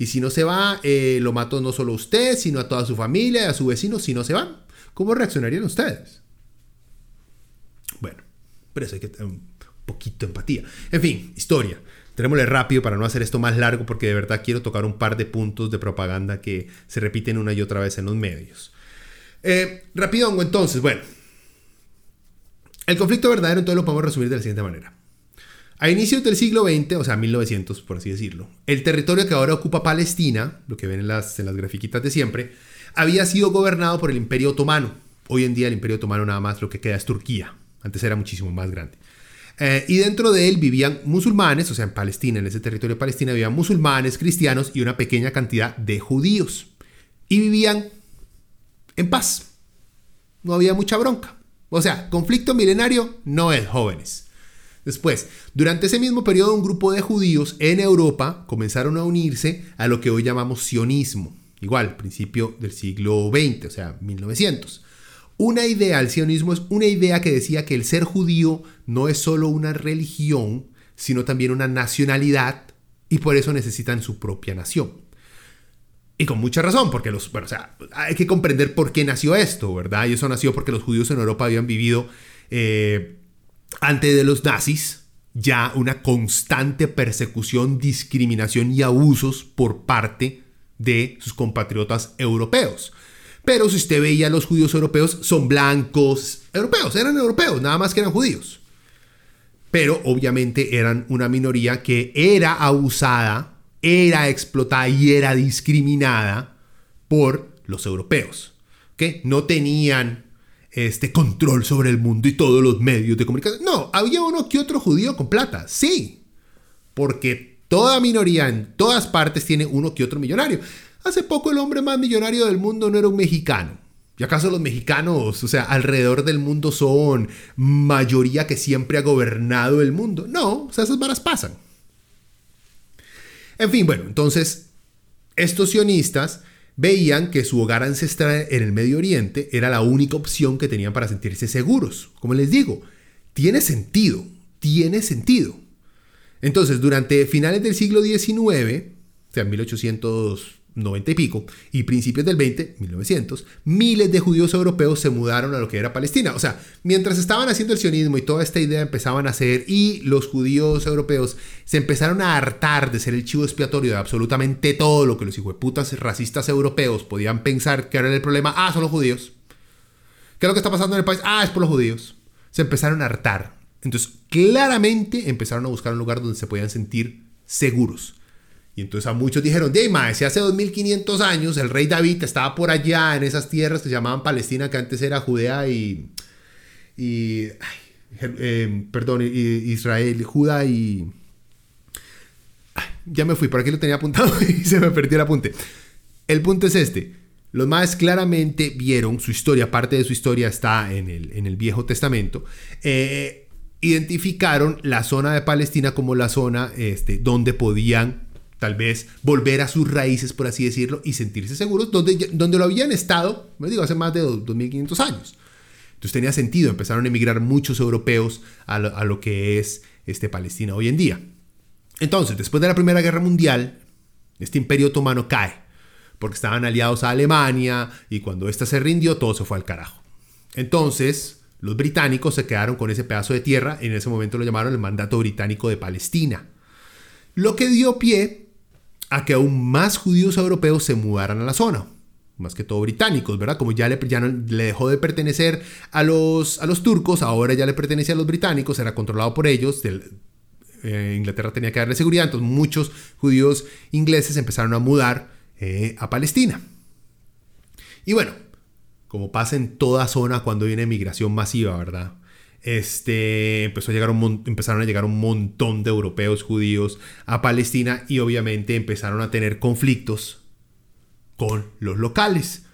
Speaker 1: Y si no se va, eh, lo mato no solo a usted, sino a toda su familia, a su vecino, si no se van. ¿Cómo reaccionarían ustedes? Bueno, pero eso hay que tener un poquito de empatía. En fin, historia. Tenémosle rápido para no hacer esto más largo porque de verdad quiero tocar un par de puntos de propaganda que se repiten una y otra vez en los medios. Eh, rápido, entonces, bueno. El conflicto verdadero entonces lo podemos resumir de la siguiente manera. A inicios del siglo XX, o sea, 1900 por así decirlo, el territorio que ahora ocupa Palestina, lo que ven en las, en las grafiquitas de siempre, había sido gobernado por el Imperio Otomano. Hoy en día el Imperio Otomano nada más lo que queda es Turquía. Antes era muchísimo más grande. Eh, y dentro de él vivían musulmanes, o sea, en Palestina, en ese territorio de Palestina, vivían musulmanes, cristianos y una pequeña cantidad de judíos. Y vivían en paz. No había mucha bronca. O sea, conflicto milenario no es jóvenes. Después, durante ese mismo periodo, un grupo de judíos en Europa comenzaron a unirse a lo que hoy llamamos sionismo, igual, principio del siglo XX, o sea, 1900. Una idea, el sionismo es una idea que decía que el ser judío no es solo una religión, sino también una nacionalidad, y por eso necesitan su propia nación. Y con mucha razón, porque los, bueno, o sea, hay que comprender por qué nació esto, ¿verdad? Y eso nació porque los judíos en Europa habían vivido eh, ante de los nazis ya una constante persecución, discriminación y abusos por parte de sus compatriotas europeos. Pero si usted veía los judíos europeos, son blancos europeos, eran europeos, nada más que eran judíos. Pero obviamente eran una minoría que era abusada era explotada y era discriminada por los europeos, que no tenían este control sobre el mundo y todos los medios de comunicación. No, había uno que otro judío con plata, sí, porque toda minoría en todas partes tiene uno que otro millonario. Hace poco el hombre más millonario del mundo no era un mexicano. ¿Y acaso los mexicanos, o sea, alrededor del mundo son mayoría que siempre ha gobernado el mundo? No, esas varas pasan. En fin, bueno, entonces, estos sionistas veían que su hogar ancestral en el Medio Oriente era la única opción que tenían para sentirse seguros. Como les digo, tiene sentido, tiene sentido. Entonces, durante finales del siglo XIX, o sea, 1800 90 y pico, y principios del 20, 1900, miles de judíos europeos se mudaron a lo que era Palestina. O sea, mientras estaban haciendo el sionismo y toda esta idea empezaban a hacer, y los judíos europeos se empezaron a hartar de ser el chivo expiatorio de absolutamente todo lo que los putas racistas europeos podían pensar que era el problema. Ah, son los judíos. ¿Qué es lo que está pasando en el país? Ah, es por los judíos. Se empezaron a hartar. Entonces, claramente empezaron a buscar un lugar donde se podían sentir seguros. Y entonces a muchos dijeron, de si hace 2500 años el rey David estaba por allá en esas tierras que se llamaban Palestina, que antes era Judea y... y eh, perdón, Israel, Judá y... ya me fui, por aquí lo tenía apuntado y se me perdió el apunte. El punto es este. Los más claramente vieron su historia, parte de su historia está en el, en el Viejo Testamento. Eh, identificaron la zona de Palestina como la zona este, donde podían tal vez volver a sus raíces, por así decirlo, y sentirse seguros donde, donde lo habían estado, me digo, hace más de 2.500 años. Entonces tenía sentido, empezaron a emigrar muchos europeos a lo, que es este, Palestina hoy en día. Entonces, después de la Primera Guerra Mundial, este imperio otomano cae, porque estaban aliados a Alemania, y cuando ésta se rindió, todo se fue al carajo. Entonces, los británicos se quedaron con ese pedazo de tierra, en ese momento lo llamaron el Mandato Británico de Palestina. Lo que dio pie a que aún más judíos europeos se mudaran a la zona. Más que todo británicos, ¿verdad? Como ya le, le dejó de pertenecer a los, a los turcos, ahora ya le pertenece a los británicos, era controlado por ellos. Eh, Inglaterra tenía que darle seguridad, entonces muchos judíos ingleses empezaron a mudar eh, a Palestina. Y bueno, como pasa en toda zona cuando una migración masiva, ¿verdad? Este, empezó a llegar un, empezaron a llegar un montón de europeos judíos a Palestina y obviamente empezaron a tener conflictos con los locales.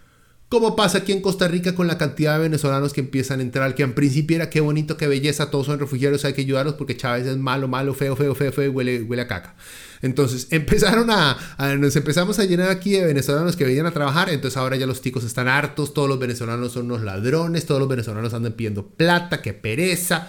Speaker 1: Como pasa aquí en Costa Rica con la cantidad de venezolanos que empiezan a entrar, que en principio era qué bonito, qué belleza, todos son refugiados, hay que ayudarlos porque Chávez es malo, malo, feo, feo, feo, feo y huele, huele a caca. Entonces empezaron a, nos empezamos a llenar aquí de venezolanos que venían a trabajar, entonces ahora ya los ticos están hartos, todos los venezolanos son unos ladrones, todos los venezolanos andan pidiendo plata, qué pereza.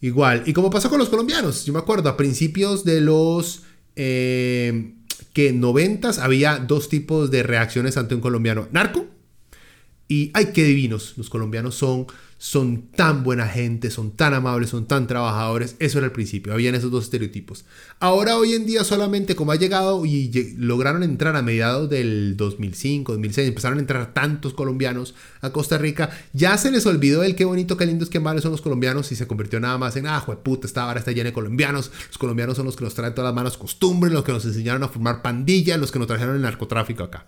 Speaker 1: Igual, y como pasó con los colombianos, yo me acuerdo, a principios de los... Eh, que noventas había dos tipos de reacciones ante un colombiano. Narco y ay, qué divinos. Los colombianos son son tan buena gente, son tan amables, son tan trabajadores. Eso era el principio, habían esos dos estereotipos. Ahora, hoy en día, solamente como ha llegado y lograron entrar a mediados del 2005, 2006, empezaron a entrar tantos colombianos a Costa Rica, ya se les olvidó el qué bonito, qué lindos, qué malos son los colombianos y se convirtió nada más en, ah, puta, esta vara está llena de colombianos. Los colombianos son los que nos traen todas las malas costumbres, los que nos enseñaron a formar pandillas, los que nos trajeron el narcotráfico acá.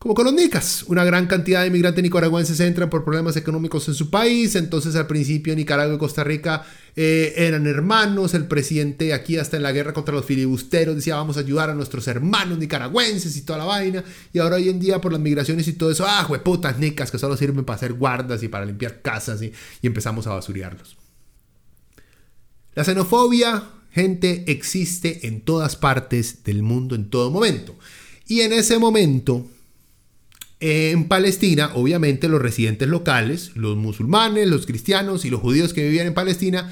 Speaker 1: Como con los nicas, una gran cantidad de inmigrantes nicaragüenses entran por problemas económicos en su país, entonces al principio Nicaragua y Costa Rica eh, eran hermanos, el presidente aquí hasta en la guerra contra los filibusteros decía vamos a ayudar a nuestros hermanos nicaragüenses y toda la vaina, y ahora hoy en día por las migraciones y todo eso, ah, putas nicas que solo sirven para hacer guardas y para limpiar casas y, y empezamos a basurearlos. La xenofobia, gente, existe en todas partes del mundo en todo momento. Y en ese momento en Palestina, obviamente los residentes locales, los musulmanes, los cristianos y los judíos que vivían en Palestina,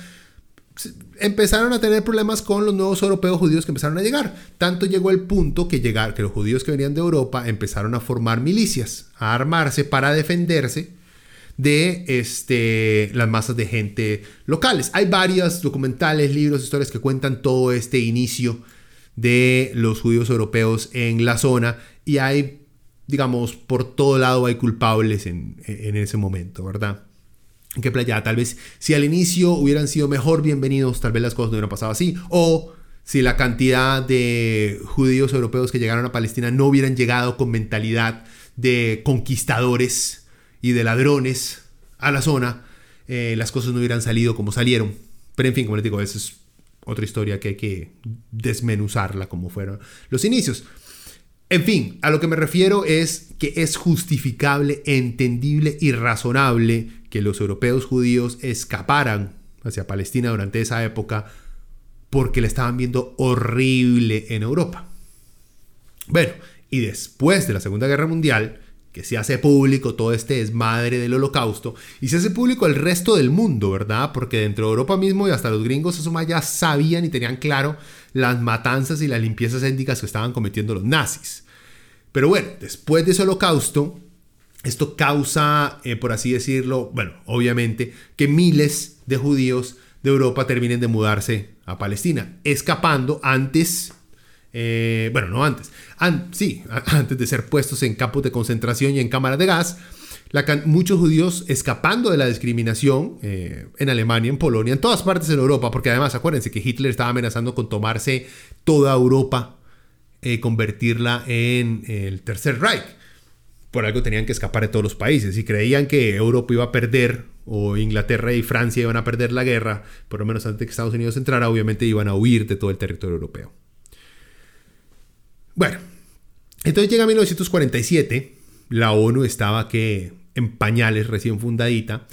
Speaker 1: empezaron a tener problemas con los nuevos europeos judíos que empezaron a llegar. Tanto llegó el punto que, llegar, que los judíos que venían de Europa empezaron a formar milicias, a armarse para defenderse de este, las masas de gente locales. Hay varios documentales, libros, historias que cuentan todo este inicio de los judíos europeos en la zona y hay digamos, por todo lado hay culpables en, ese momento, ¿verdad? ¿En qué playa? Tal vez si al inicio hubieran sido mejor bienvenidos, tal vez las cosas no hubieran pasado así. O si la cantidad de judíos europeos que llegaron a Palestina no hubieran llegado con mentalidad de conquistadores y de ladrones a la zona, eh, las cosas no hubieran salido como salieron. Pero en fin, como les digo, esa es otra historia que hay que desmenuzarla como fueron los inicios. En fin, a lo que me refiero es que es justificable, entendible y razonable que los europeos judíos escaparan hacia Palestina durante esa época porque le estaban viendo horrible en Europa. Bueno, y después de la Segunda Guerra Mundial, que se hace público todo este desmadre del holocausto y se hace público el resto del mundo, ¿verdad? Porque dentro de Europa mismo y hasta los gringos eso ya sabían y tenían claro las matanzas y las limpiezas étnicas que estaban cometiendo los nazis. Pero bueno, después de ese holocausto, esto causa, eh, por así decirlo, bueno, obviamente, que miles de judíos de Europa terminen de mudarse a Palestina, escapando antes eh, bueno, no antes, sí, antes de ser puestos en campos de concentración y en cámaras de gas, muchos judíos escapando de la discriminación eh, en Alemania, en Polonia, en todas partes de Europa, porque además acuérdense que Hitler estaba amenazando con tomarse toda Europa, eh, convertirla en el Tercer Reich. Por algo tenían que escapar de todos los países y creían que Europa iba a perder o Inglaterra y Francia iban a perder la guerra, por lo menos antes de que Estados Unidos entrara, obviamente iban a huir de todo el territorio europeo. Bueno, entonces llega 1947, la ONU estaba que en pañales recién fundadita,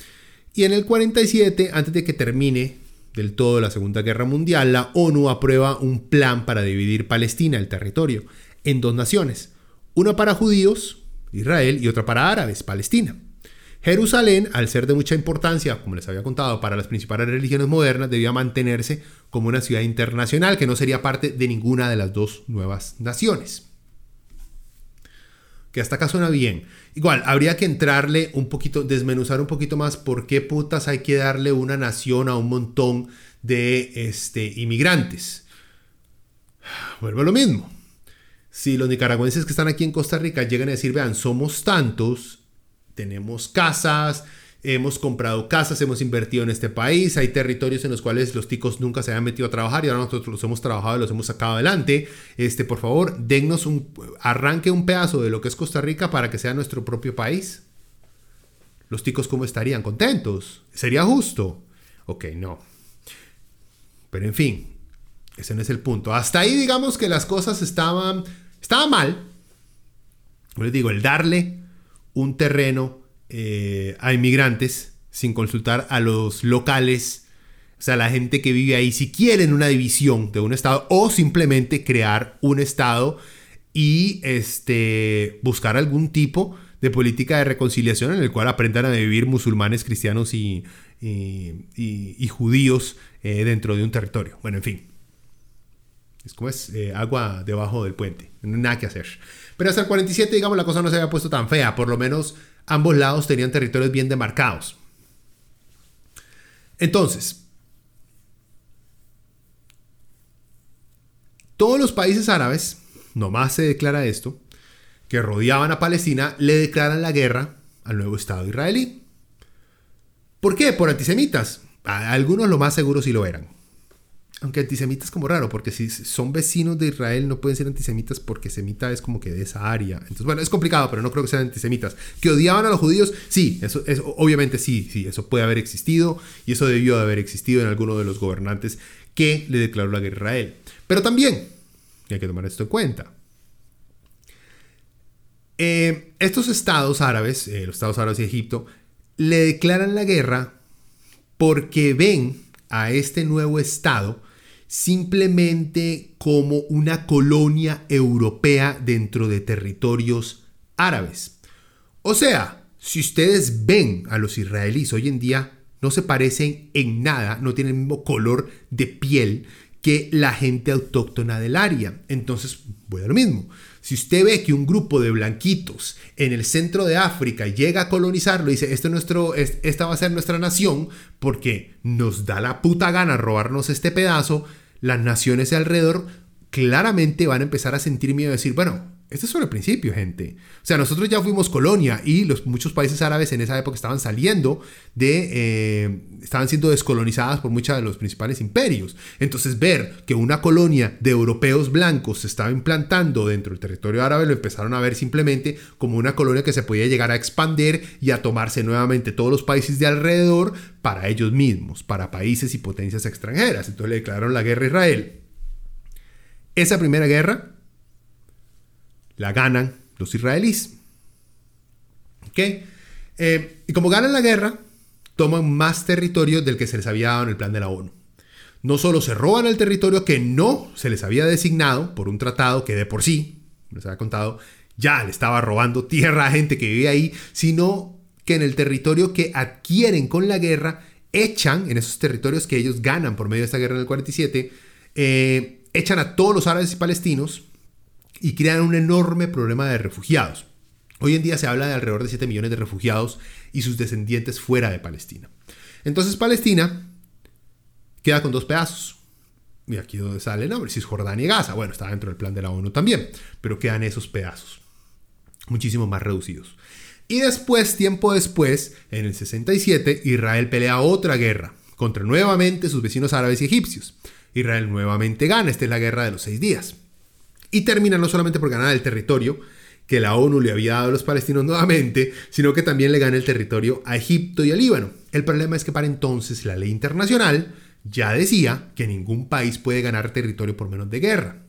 Speaker 1: y en el 47, antes de que termine del todo la Segunda Guerra Mundial, la ONU aprueba un plan para dividir Palestina, el territorio, en dos naciones, una para judíos, Israel, y otra para árabes, Palestina. Jerusalén, al ser de mucha importancia, como les había contado, para las principales religiones modernas, debía mantenerse como una ciudad internacional que no sería parte de ninguna de las dos nuevas naciones. Que hasta acá suena bien. Igual, habría que entrarle un poquito, desmenuzar un poquito más por qué putas hay que darle una nación a un montón de este, inmigrantes. Vuelvo a lo mismo. Si los nicaragüenses que están aquí en Costa Rica llegan a decir, vean, somos tantos tenemos casas, hemos comprado casas, hemos invertido en este país, hay territorios en los cuales los ticos nunca se habían metido a trabajar y ahora nosotros los hemos trabajado y los hemos sacado adelante. Este, por favor, dennos un, arranque un pedazo de lo que es Costa Rica para que sea nuestro propio país. Los ticos cómo estarían contentos? ¿Sería justo? Ok, no. Pero en fin, ese no es el punto. Hasta ahí digamos que las cosas estaban, estaban mal. Les digo, el darle un terreno eh, a inmigrantes sin consultar a los locales, o sea, la gente que vive ahí, si quieren una división de un estado o simplemente crear un estado y este, buscar algún tipo de política de reconciliación en el cual aprendan a vivir musulmanes, cristianos y, y, judíos eh, dentro de un territorio. Bueno, en fin. Es como es eh, agua debajo del puente. Nada que hacer. Pero hasta el 47, digamos, la cosa no se había puesto tan fea. Por lo menos ambos lados tenían territorios bien demarcados. Entonces, todos los países árabes, nomás se declara esto, que rodeaban a Palestina, le declaran la guerra al nuevo Estado israelí. ¿Por qué? Por antisemitas. algunos lo más seguro sí lo eran. Aunque antisemita es como raro, porque si son vecinos de Israel no pueden ser antisemitas porque semita es como que de esa área. Entonces, bueno, es complicado, pero no creo que sean antisemitas. ¿Que odiaban a los judíos? Sí, eso, es obviamente sí, sí, eso puede haber existido y eso debió de haber existido en alguno de los gobernantes que le declaró la guerra a Israel. Pero también, hay que tomar esto en cuenta, eh, estos estados árabes, eh, los estados árabes y Egipto, le declaran la guerra porque ven a este nuevo estado simplemente como una colonia europea dentro de territorios árabes. O sea, si ustedes ven a los israelíes hoy en día, no se parecen en nada, no tienen el mismo color de piel que la gente autóctona del área. Entonces, voy a lo mismo. Si usted ve que un grupo de blanquitos en el centro de África llega a colonizarlo y dice, esto nuestro, esta va a ser nuestra nación porque nos da la puta gana robarnos este pedazo, las naciones de alrededor claramente van a empezar a sentir miedo y decir, bueno, Este es solo el principio, gente. O sea, nosotros ya fuimos colonia y los, muchos países árabes en esa época estaban saliendo de... Eh, estaban siendo descolonizadas por muchos de los principales imperios. Entonces ver que una colonia de europeos blancos se estaba implantando dentro del territorio árabe lo empezaron a ver simplemente como una colonia que se podía llegar a expandir y a tomarse nuevamente todos los países de alrededor para ellos mismos, para países y potencias extranjeras. Entonces le declararon la guerra a Israel. Esa primera guerra la ganan los israelíes. ¿Ok? Eh, y como ganan la guerra, toman más territorio del que se les había dado en el plan de la ONU. No solo se roban el territorio que no se les había designado por un tratado que de por sí, les había contado, ya le estaba robando tierra a gente que vive ahí, sino que en el territorio que adquieren con la guerra, echan, en esos territorios que ellos ganan por medio de esta guerra en el 47, eh, echan a todos los árabes y palestinos y crean un enorme problema de refugiados. Hoy en día se habla de alrededor de 7 millones de refugiados y sus descendientes fuera de Palestina. Entonces Palestina queda con dos pedazos. Y aquí donde sale el nombre, Cisjordania y Gaza. Bueno, está dentro del plan de la ONU también, pero quedan esos pedazos, muchísimo más reducidos. Y después, tiempo después, en el 67, Israel pelea otra guerra contra nuevamente sus vecinos árabes y egipcios. Israel nuevamente gana, esta es la guerra de los seis días. Y termina no solamente por ganar el territorio que la ONU le había dado a los palestinos nuevamente, sino que también le gana el territorio a Egipto y a Líbano. El problema es que para entonces la ley internacional ya decía que ningún país puede ganar territorio por menos de guerra.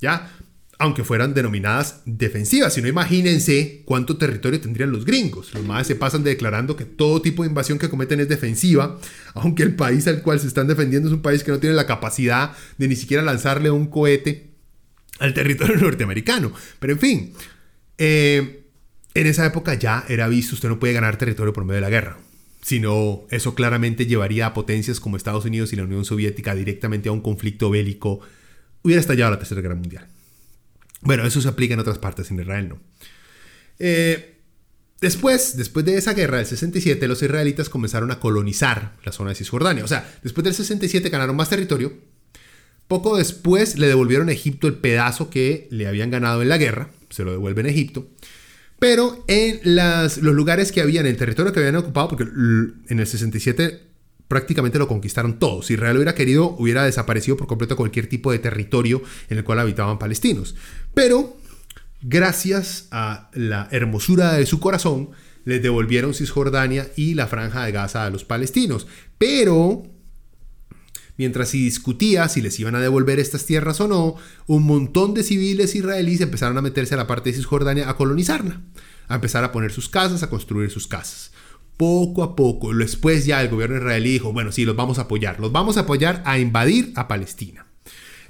Speaker 1: ¿Ya? Aunque fueran denominadas defensivas. Si no, imagínense cuánto territorio tendrían los gringos. Los más se pasan declarando que todo tipo de invasión que cometen es defensiva, aunque el país al cual se están defendiendo es un país que no tiene la capacidad de ni siquiera lanzarle un cohete al territorio norteamericano. Pero en fin, eh, en esa época ya era visto, usted no puede ganar territorio por medio de la guerra. Sino eso claramente llevaría a potencias como Estados Unidos y la Unión Soviética directamente a un conflicto bélico. Hubiera estallado la Tercera Guerra Mundial. Bueno, eso se aplica en otras partes, en Israel no. Eh, después, después de esa guerra del 67, los israelitas comenzaron a colonizar la zona de Cisjordania. O sea, después del 67 ganaron más territorio, poco después le devolvieron a Egipto el pedazo que le habían ganado en la guerra, se lo devuelven a Egipto. Pero en los lugares que habían, el territorio que habían ocupado, porque en el 67 prácticamente lo conquistaron todos. Si Israel hubiera querido, hubiera desaparecido por completo cualquier tipo de territorio en el cual habitaban palestinos. Pero, gracias a la hermosura de su corazón, les devolvieron Cisjordania y la franja de Gaza a los palestinos. Pero Mientras se discutía si les iban a devolver estas tierras o no, un montón de civiles israelíes empezaron a meterse a la parte de Cisjordania a colonizarla, a empezar a poner sus casas, a construir sus casas. Poco a poco, después ya el gobierno israelí dijo, bueno, sí, los vamos a apoyar, los vamos a apoyar a invadir a Palestina.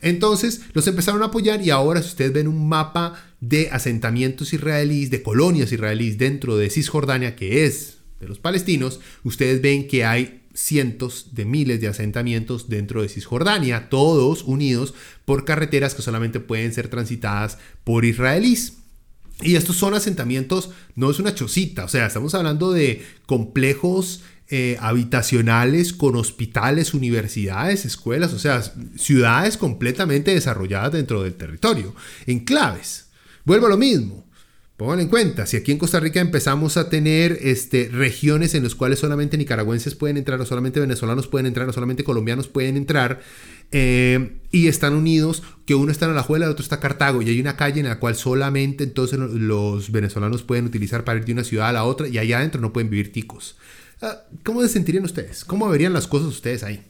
Speaker 1: Entonces los empezaron a apoyar y ahora si ustedes ven un mapa de asentamientos israelíes, de colonias israelíes dentro de Cisjordania, que es de los palestinos, ustedes ven que hay cientos de miles de asentamientos dentro de Cisjordania, todos unidos por carreteras que solamente pueden ser transitadas por israelíes. Y estos son asentamientos, no es una chocita, o sea, estamos hablando de complejos eh, habitacionales con hospitales, universidades, escuelas, o sea, ciudades completamente desarrolladas dentro del territorio, enclaves. Vuelvo a lo mismo. Pongan en cuenta, si aquí en Costa Rica empezamos a tener este, regiones en las cuales solamente nicaragüenses pueden entrar, o solamente venezolanos pueden entrar, o solamente colombianos pueden entrar, eh, y están unidos, que uno está en Alajuela, el otro está en Cartago, y hay una calle en la cual solamente entonces los venezolanos pueden utilizar para ir de una ciudad a la otra, y allá adentro no pueden vivir ticos. Ah, ¿Cómo se sentirían ustedes? ¿Cómo verían las cosas ustedes ahí?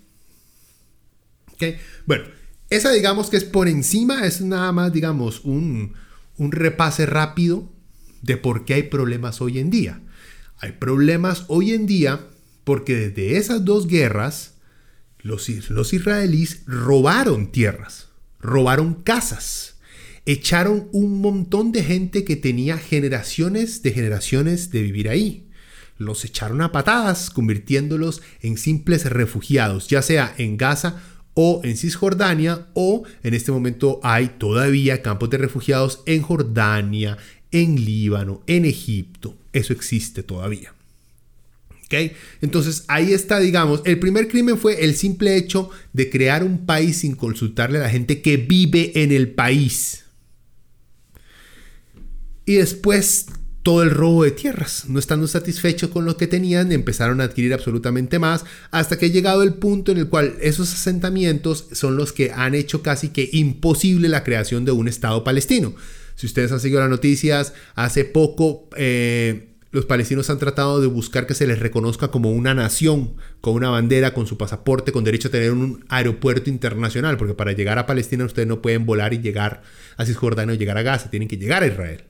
Speaker 1: ¿Okay? Bueno, esa digamos que es por encima, es nada más, digamos, un, un repase rápido de por qué hay problemas hoy en día. Hay problemas hoy en día porque desde esas dos guerras los, israelíes robaron tierras, robaron casas, echaron un montón de gente que tenía generaciones de generaciones de vivir ahí. Los echaron a patadas, convirtiéndolos en simples refugiados, ya sea en Gaza o en Cisjordania, o en este momento hay todavía campos de refugiados en Jordania, en Líbano, en Egipto. Eso existe todavía. ¿Okay? Entonces ahí está, digamos, el primer crimen fue el simple hecho de crear un país sin consultarle a la gente que vive en el país. Y después todo el robo de tierras. No estando satisfechos con lo que tenían, empezaron a adquirir absolutamente más, hasta que ha llegado el punto en el cual esos asentamientos son los que han hecho casi que imposible la creación de un Estado palestino. Si ustedes han seguido las noticias, hace poco eh, los palestinos han tratado de buscar que se les reconozca como una nación, con una bandera, con su pasaporte, con derecho a tener un aeropuerto internacional, porque para llegar a Palestina ustedes no pueden volar y llegar a Cisjordania o llegar a Gaza, tienen que llegar a Israel.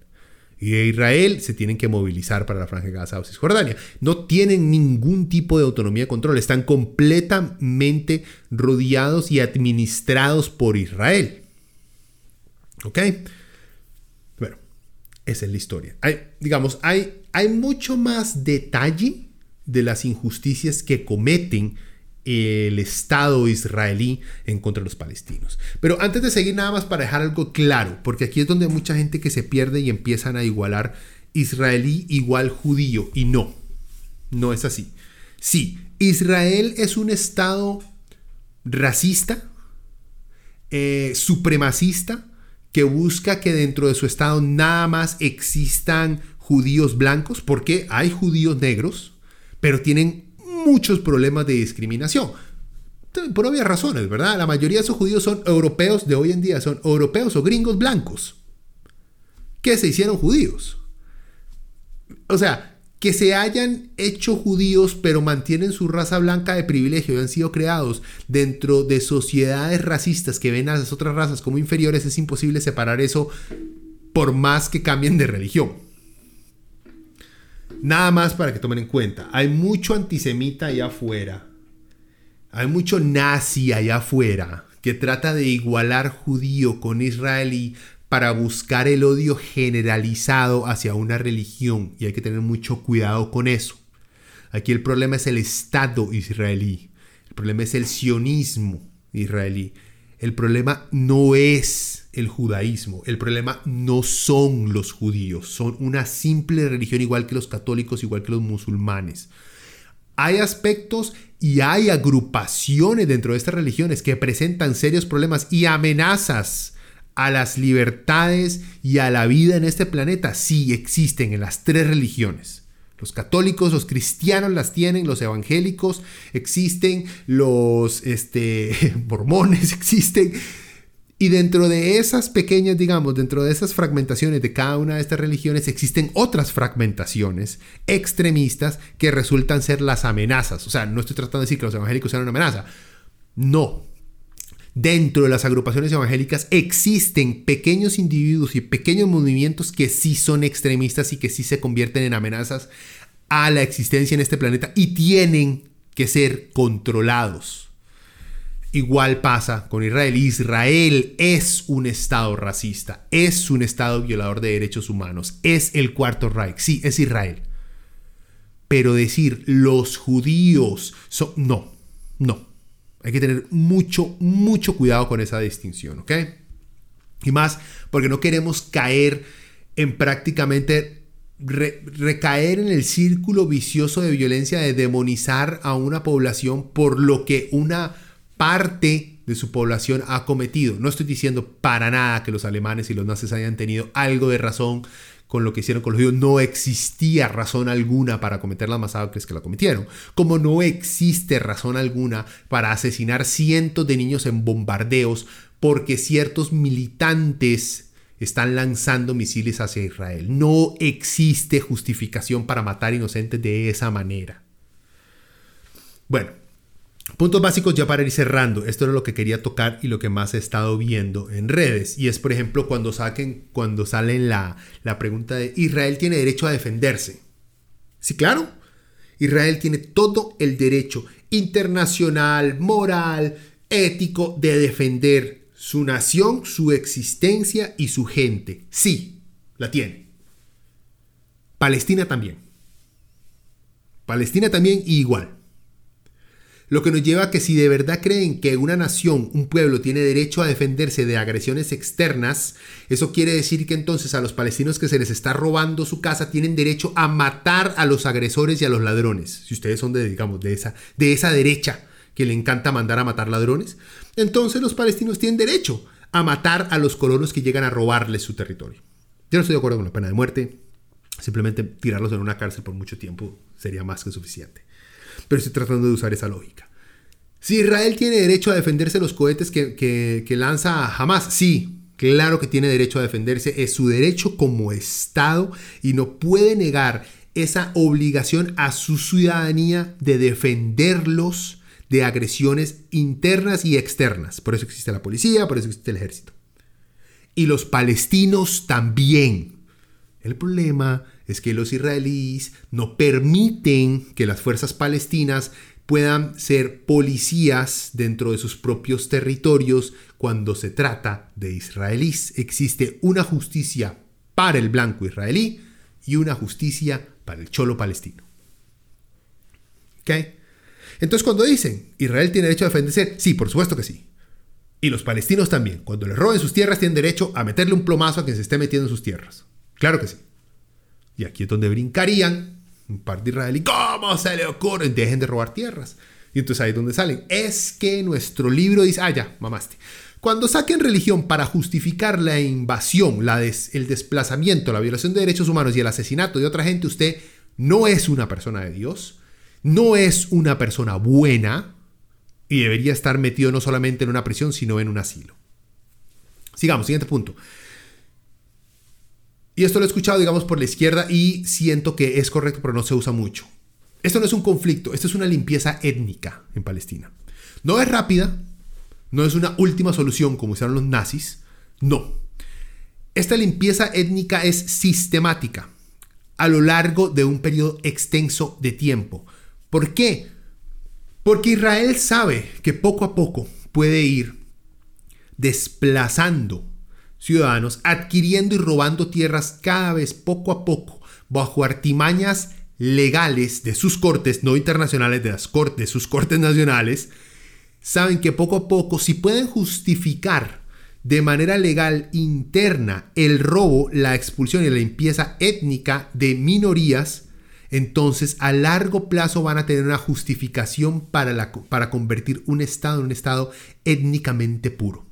Speaker 1: Y de Israel se tienen que movilizar para la Franja de Gaza o Cisjordania. No tienen ningún tipo de autonomía de control, están completamente rodeados y administrados por Israel. ¿Ok? Esa es la historia. Hay, digamos, hay hay mucho más detalle de las injusticias que cometen el Estado israelí en contra de los palestinos. Pero antes de seguir nada más para dejar algo claro, porque aquí es donde hay mucha gente que se pierde y empiezan a igualar israelí igual judío y no, no es así. Sí, Israel es un Estado racista, eh, supremacista, que busca que dentro de su Estado nada más existan judíos blancos, porque hay judíos negros, pero tienen muchos problemas de discriminación. Por obvias razones, ¿verdad? La mayoría de esos judíos son europeos de hoy en día, son europeos o gringos blancos, que se hicieron judíos. O sea, que se hayan hecho judíos pero mantienen su raza blanca de privilegio y han sido creados dentro de sociedades racistas que ven a las otras razas como inferiores, es imposible separar eso por más que cambien de religión. Nada más para que tomen en cuenta. Hay mucho antisemita allá afuera. Hay mucho nazi allá afuera que trata de igualar judío con israelí para buscar el odio generalizado hacia una religión. Y hay que tener mucho cuidado con eso. Aquí el problema es el Estado israelí. El problema es el sionismo israelí. El problema no es el judaísmo, el problema no son los judíos, son una simple religión igual que los católicos, igual que los musulmanes. Hay aspectos y hay agrupaciones dentro de estas religiones que presentan serios problemas y amenazas a las libertades y a la vida en este planeta. Sí existen en las tres religiones. Los católicos, los cristianos las tienen, los evangélicos existen, los este, mormones existen. Y dentro de esas pequeñas, digamos, dentro de esas fragmentaciones de cada una de estas religiones existen otras fragmentaciones extremistas que resultan ser las amenazas. O sea, no estoy tratando de decir que los evangélicos sean una amenaza. No, dentro de las agrupaciones evangélicas existen pequeños individuos y pequeños movimientos que sí son extremistas y que sí se convierten en amenazas a la existencia en este planeta y tienen que ser controlados. Igual pasa con Israel. Israel es un Estado racista, es un Estado violador de derechos humanos, es el cuarto Reich, sí, es Israel. Pero decir los judíos son... No, no. Hay que tener mucho, mucho cuidado con esa distinción, ¿ok? Y más porque no queremos caer en prácticamente recaer en el círculo vicioso de violencia de demonizar a una población por lo que una parte de su población ha cometido. No estoy diciendo para nada que los alemanes y los nazis hayan tenido algo de razón con lo que hicieron con los judíos, no existía razón alguna para cometer las masacres que la cometieron. Como no existe razón alguna para asesinar cientos de niños en bombardeos porque ciertos militantes están lanzando misiles hacia Israel. No existe justificación para matar inocentes de esa manera. Bueno, Puntos básicos ya para ir cerrando. Esto era lo que quería tocar y lo que más he estado viendo en redes. Y es, por ejemplo, cuando saquen, cuando salen la, la pregunta de Israel tiene derecho a defenderse. Sí, claro. Israel tiene todo el derecho internacional, moral, ético de defender su nación, su existencia y su gente. Sí, la tiene. Palestina también. Palestina también igual. Lo que nos lleva a que si de verdad creen que una nación, un pueblo tiene derecho a defenderse de agresiones externas, eso quiere decir que entonces a los palestinos que se les está robando su casa tienen derecho a matar a los agresores y a los ladrones. Si ustedes son de, digamos, de esa, de esa derecha que le encanta mandar a matar ladrones, entonces los palestinos tienen derecho a matar a los colonos que llegan a robarles su territorio. Yo no estoy de acuerdo con la pena de muerte. Simplemente tirarlos en una cárcel por mucho tiempo sería más que suficiente. Pero estoy tratando de usar esa lógica. Si Israel tiene derecho a defenderse los cohetes que, que, lanza jamás, sí, claro que tiene derecho a defenderse, es su derecho como Estado y no puede negar esa obligación a su ciudadanía de defenderlos de agresiones internas y externas. Por eso existe la policía, por eso existe el ejército. Y los palestinos también. El problema es que los israelíes no permiten que las fuerzas palestinas puedan ser policías dentro de sus propios territorios cuando se trata de israelíes. Existe una justicia para el blanco israelí y una justicia para el cholo palestino. ¿Ok? Entonces cuando dicen Israel tiene derecho a defenderse, sí, por supuesto que sí. Y los palestinos también, cuando le roben sus tierras, tienen derecho a meterle un plomazo a quien se esté metiendo en sus tierras. Claro que sí. Y aquí es donde brincarían un par de israelíes. ¿Cómo se le ocurre? Dejen de robar tierras. Y entonces ahí es donde salen. Es que nuestro libro dice, ah, ya, mamaste. Cuando saquen religión para justificar la invasión, la el desplazamiento, la violación de derechos humanos y el asesinato de otra gente, usted no es una persona de Dios, no es una persona buena y debería estar metido no solamente en una prisión, sino en un asilo. Sigamos, siguiente punto. Y esto lo he escuchado, digamos, por la izquierda y siento que es correcto, pero no se usa mucho. Esto no es un conflicto, esto es una limpieza étnica en Palestina. No es rápida, no es una última solución como hicieron los nazis, no. Esta limpieza étnica es sistemática a lo largo de un periodo extenso de tiempo. ¿Por qué? Porque Israel sabe que poco a poco puede ir desplazando ciudadanos, adquiriendo y robando tierras cada vez poco a poco, bajo artimañas legales de sus cortes, no internacionales, de las cortes, de sus cortes nacionales, saben que poco a poco, si pueden justificar de manera legal interna el robo, la expulsión y la limpieza étnica de minorías, entonces a largo plazo van a tener una justificación para, la, para convertir un Estado en un Estado étnicamente puro.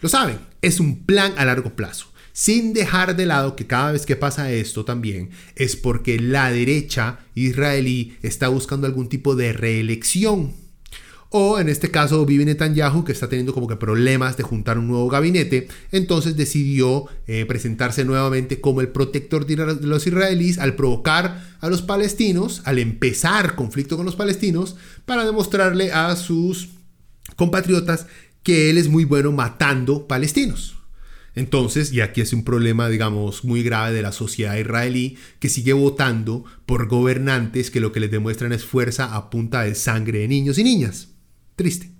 Speaker 1: Lo saben, es un plan a largo plazo. Sin dejar de lado que cada vez que pasa esto también es porque la derecha israelí está buscando algún tipo de reelección. O en este caso Bibi Netanyahu que está teniendo como que problemas de juntar un nuevo gabinete, entonces decidió eh, presentarse nuevamente como el protector de los israelíes al provocar a los palestinos, al empezar conflicto con los palestinos, para demostrarle a sus compatriotas que él es muy bueno matando palestinos. Entonces, y aquí es un problema, digamos, muy grave de la sociedad israelí, que sigue votando por gobernantes que lo que les demuestran es fuerza a punta de sangre de niños y niñas. Triste.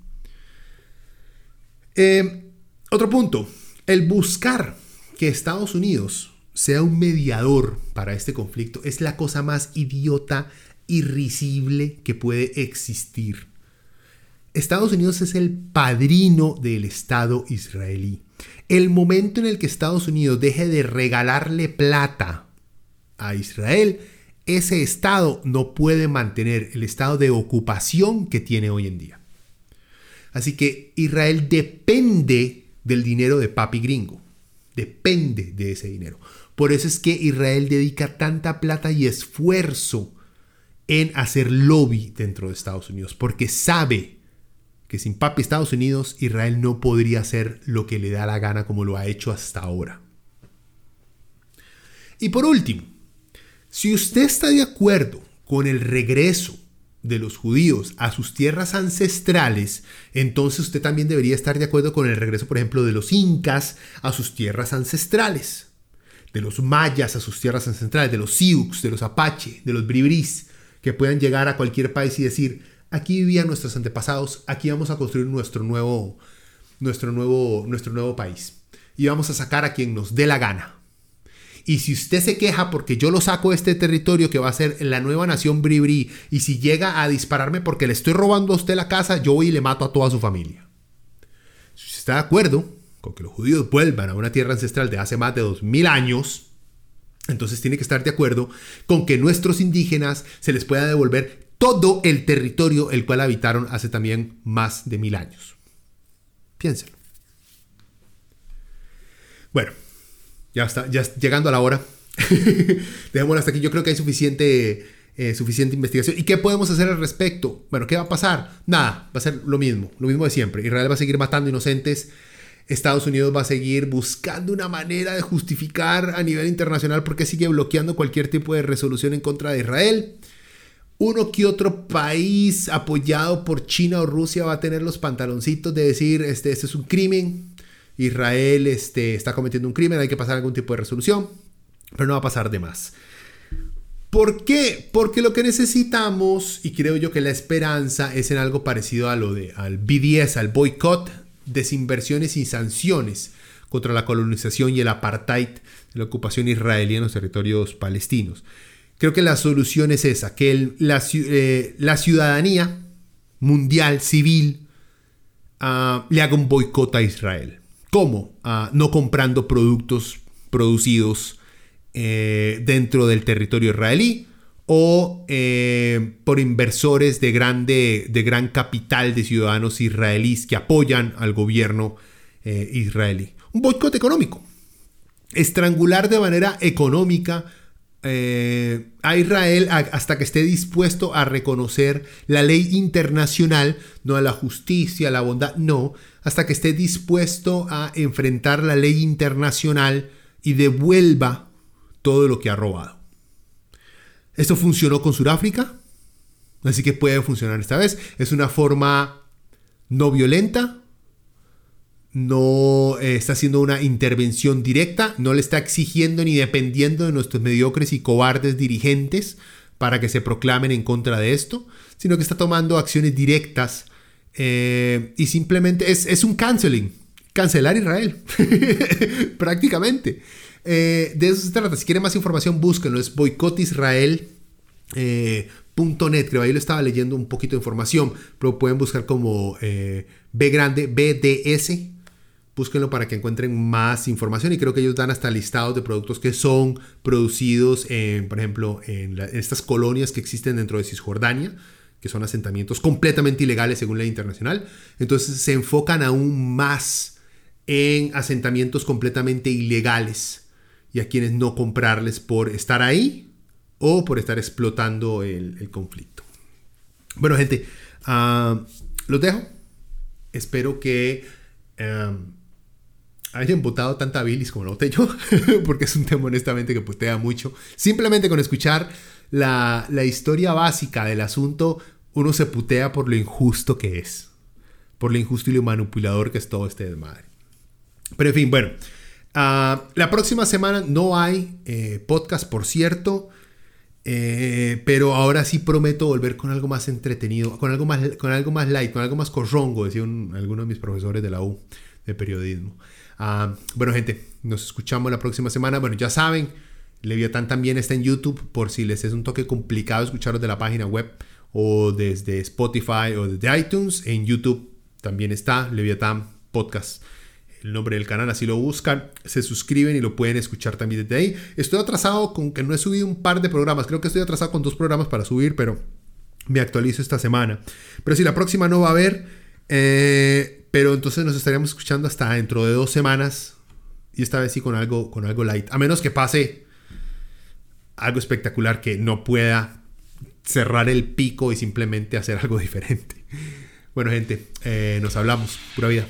Speaker 1: Eh, otro punto, el buscar que Estados Unidos sea un mediador para este conflicto es la cosa más idiota y risible que puede existir. Estados Unidos es el padrino del Estado israelí. El momento en el que Estados Unidos deje de regalarle plata a Israel, ese Estado no puede mantener el estado de ocupación que tiene hoy en día. Así que Israel depende del dinero de papi gringo. Depende de ese dinero. Por eso es que Israel dedica tanta plata y esfuerzo en hacer lobby dentro de Estados Unidos, porque sabe que sin papi Estados Unidos, Israel no podría hacer lo que le da la gana como lo ha hecho hasta ahora. Y por último, si usted está de acuerdo con el regreso de los judíos a sus tierras ancestrales, entonces usted también debería estar de acuerdo con el regreso, por ejemplo, de los incas a sus tierras ancestrales, de los mayas a sus tierras ancestrales, de los sioux, de los apache, de los bribris, que puedan llegar a cualquier país y decir, Aquí vivían nuestros antepasados, aquí vamos a construir nuestro nuevo, nuestro nuevo, nuestro nuevo país. Y vamos a sacar a quien nos dé la gana. Y si usted se queja porque yo lo saco de este territorio que va a ser la nueva nación Bribri, y si llega a dispararme porque le estoy robando a usted la casa, yo voy y le mato a toda su familia. Si usted está de acuerdo con que los judíos vuelvan a una tierra ancestral de hace más de 2000 años, entonces tiene que estar de acuerdo con que nuestros indígenas se les pueda devolver todo el territorio el cual habitaron hace también más de mil años. Piénsenlo. Bueno, ya está, ya llegando a la hora. Dejémoslo hasta aquí. Yo creo que hay suficiente, eh, suficiente investigación. ¿Y qué podemos hacer al respecto? Bueno, ¿qué va a pasar? Nada, va a ser lo mismo, lo mismo de siempre. Israel va a seguir matando inocentes. Estados Unidos va a seguir buscando una manera de justificar a nivel internacional por qué sigue bloqueando cualquier tipo de resolución en contra de Israel. Uno que otro país apoyado por China o Rusia va a tener los pantaloncitos de decir, este, este es un crimen, Israel este, está cometiendo un crimen, hay que pasar algún tipo de resolución, pero no va a pasar de más. ¿Por qué? Porque lo que necesitamos, y creo yo que la esperanza es en algo parecido a lo de al BDS, al boicot, desinversiones y sanciones contra la colonización y el apartheid de la ocupación israelí en los territorios palestinos. Creo que la solución es esa, que eh, la, ciudadanía mundial, civil, ah, le haga un boicot a Israel. ¿Cómo? Ah, no comprando productos producidos eh, dentro del territorio israelí o eh, por inversores de, grande, de gran capital de ciudadanos israelíes que apoyan al gobierno israelí. Un boicot económico. Estrangular de manera económica a Israel hasta que esté dispuesto a reconocer la ley internacional, no a la justicia, a la bondad, no, hasta que esté dispuesto a enfrentar la ley internacional y devuelva todo lo que ha robado. Esto funcionó con Sudáfrica, así que puede funcionar esta vez. Es una forma no violenta, no eh, está haciendo una intervención directa, no le está exigiendo ni dependiendo de nuestros mediocres y cobardes dirigentes para que se proclamen en contra de esto, sino que está tomando acciones directas eh, y simplemente es, un canceling. Cancelar Israel. Prácticamente. Eh, de eso se trata. Si quieren más información, búsquenlo. Es boicotisrael.net. Creo ahí lo estaba leyendo un poquito de información. Pero pueden buscar como B grande, BDS. Búsquenlo para que encuentren más información y creo que ellos dan hasta listados de productos que son producidos, en, por ejemplo, en estas colonias que existen dentro de Cisjordania que son asentamientos completamente ilegales según ley internacional. Entonces se enfocan aún más en asentamientos completamente ilegales y a quienes no comprarles por estar ahí o por estar explotando el, conflicto. Bueno, gente, uh, los dejo. Espero que um, hayan votado tanta bilis como lo voté yo, porque es un tema honestamente que putea mucho. Simplemente con escuchar la, la historia básica del asunto uno se putea por lo injusto que es. Por lo injusto y lo manipulador que es todo este desmadre. Pero en fin, bueno. Ah, la próxima semana no hay eh, podcast, por cierto. Eh, pero ahora sí prometo volver con algo más entretenido, con algo más, con algo más light, con algo más corrongo, decía alguno de mis profesores de la U de periodismo. Ah, bueno, gente, nos escuchamos la próxima semana. Bueno, ya saben, Leviatán también está en YouTube por si les es un toque complicado escucharlos de la página web o desde Spotify o desde iTunes. En YouTube también está Leviatán Podcast. El nombre del canal, así lo buscan, se suscriben y lo pueden escuchar también desde ahí. Estoy atrasado con que no he subido un par de programas. Creo que estoy atrasado con dos programas para subir, pero me actualizo esta semana. Pero si la próxima no va a haber, eh, pero entonces nos estaríamos escuchando hasta dentro de dos semanas. Y esta vez sí con algo, con algo light. A menos que pase algo espectacular que no pueda cerrar el pico y simplemente hacer algo diferente. Bueno, gente, eh, nos hablamos. Pura vida.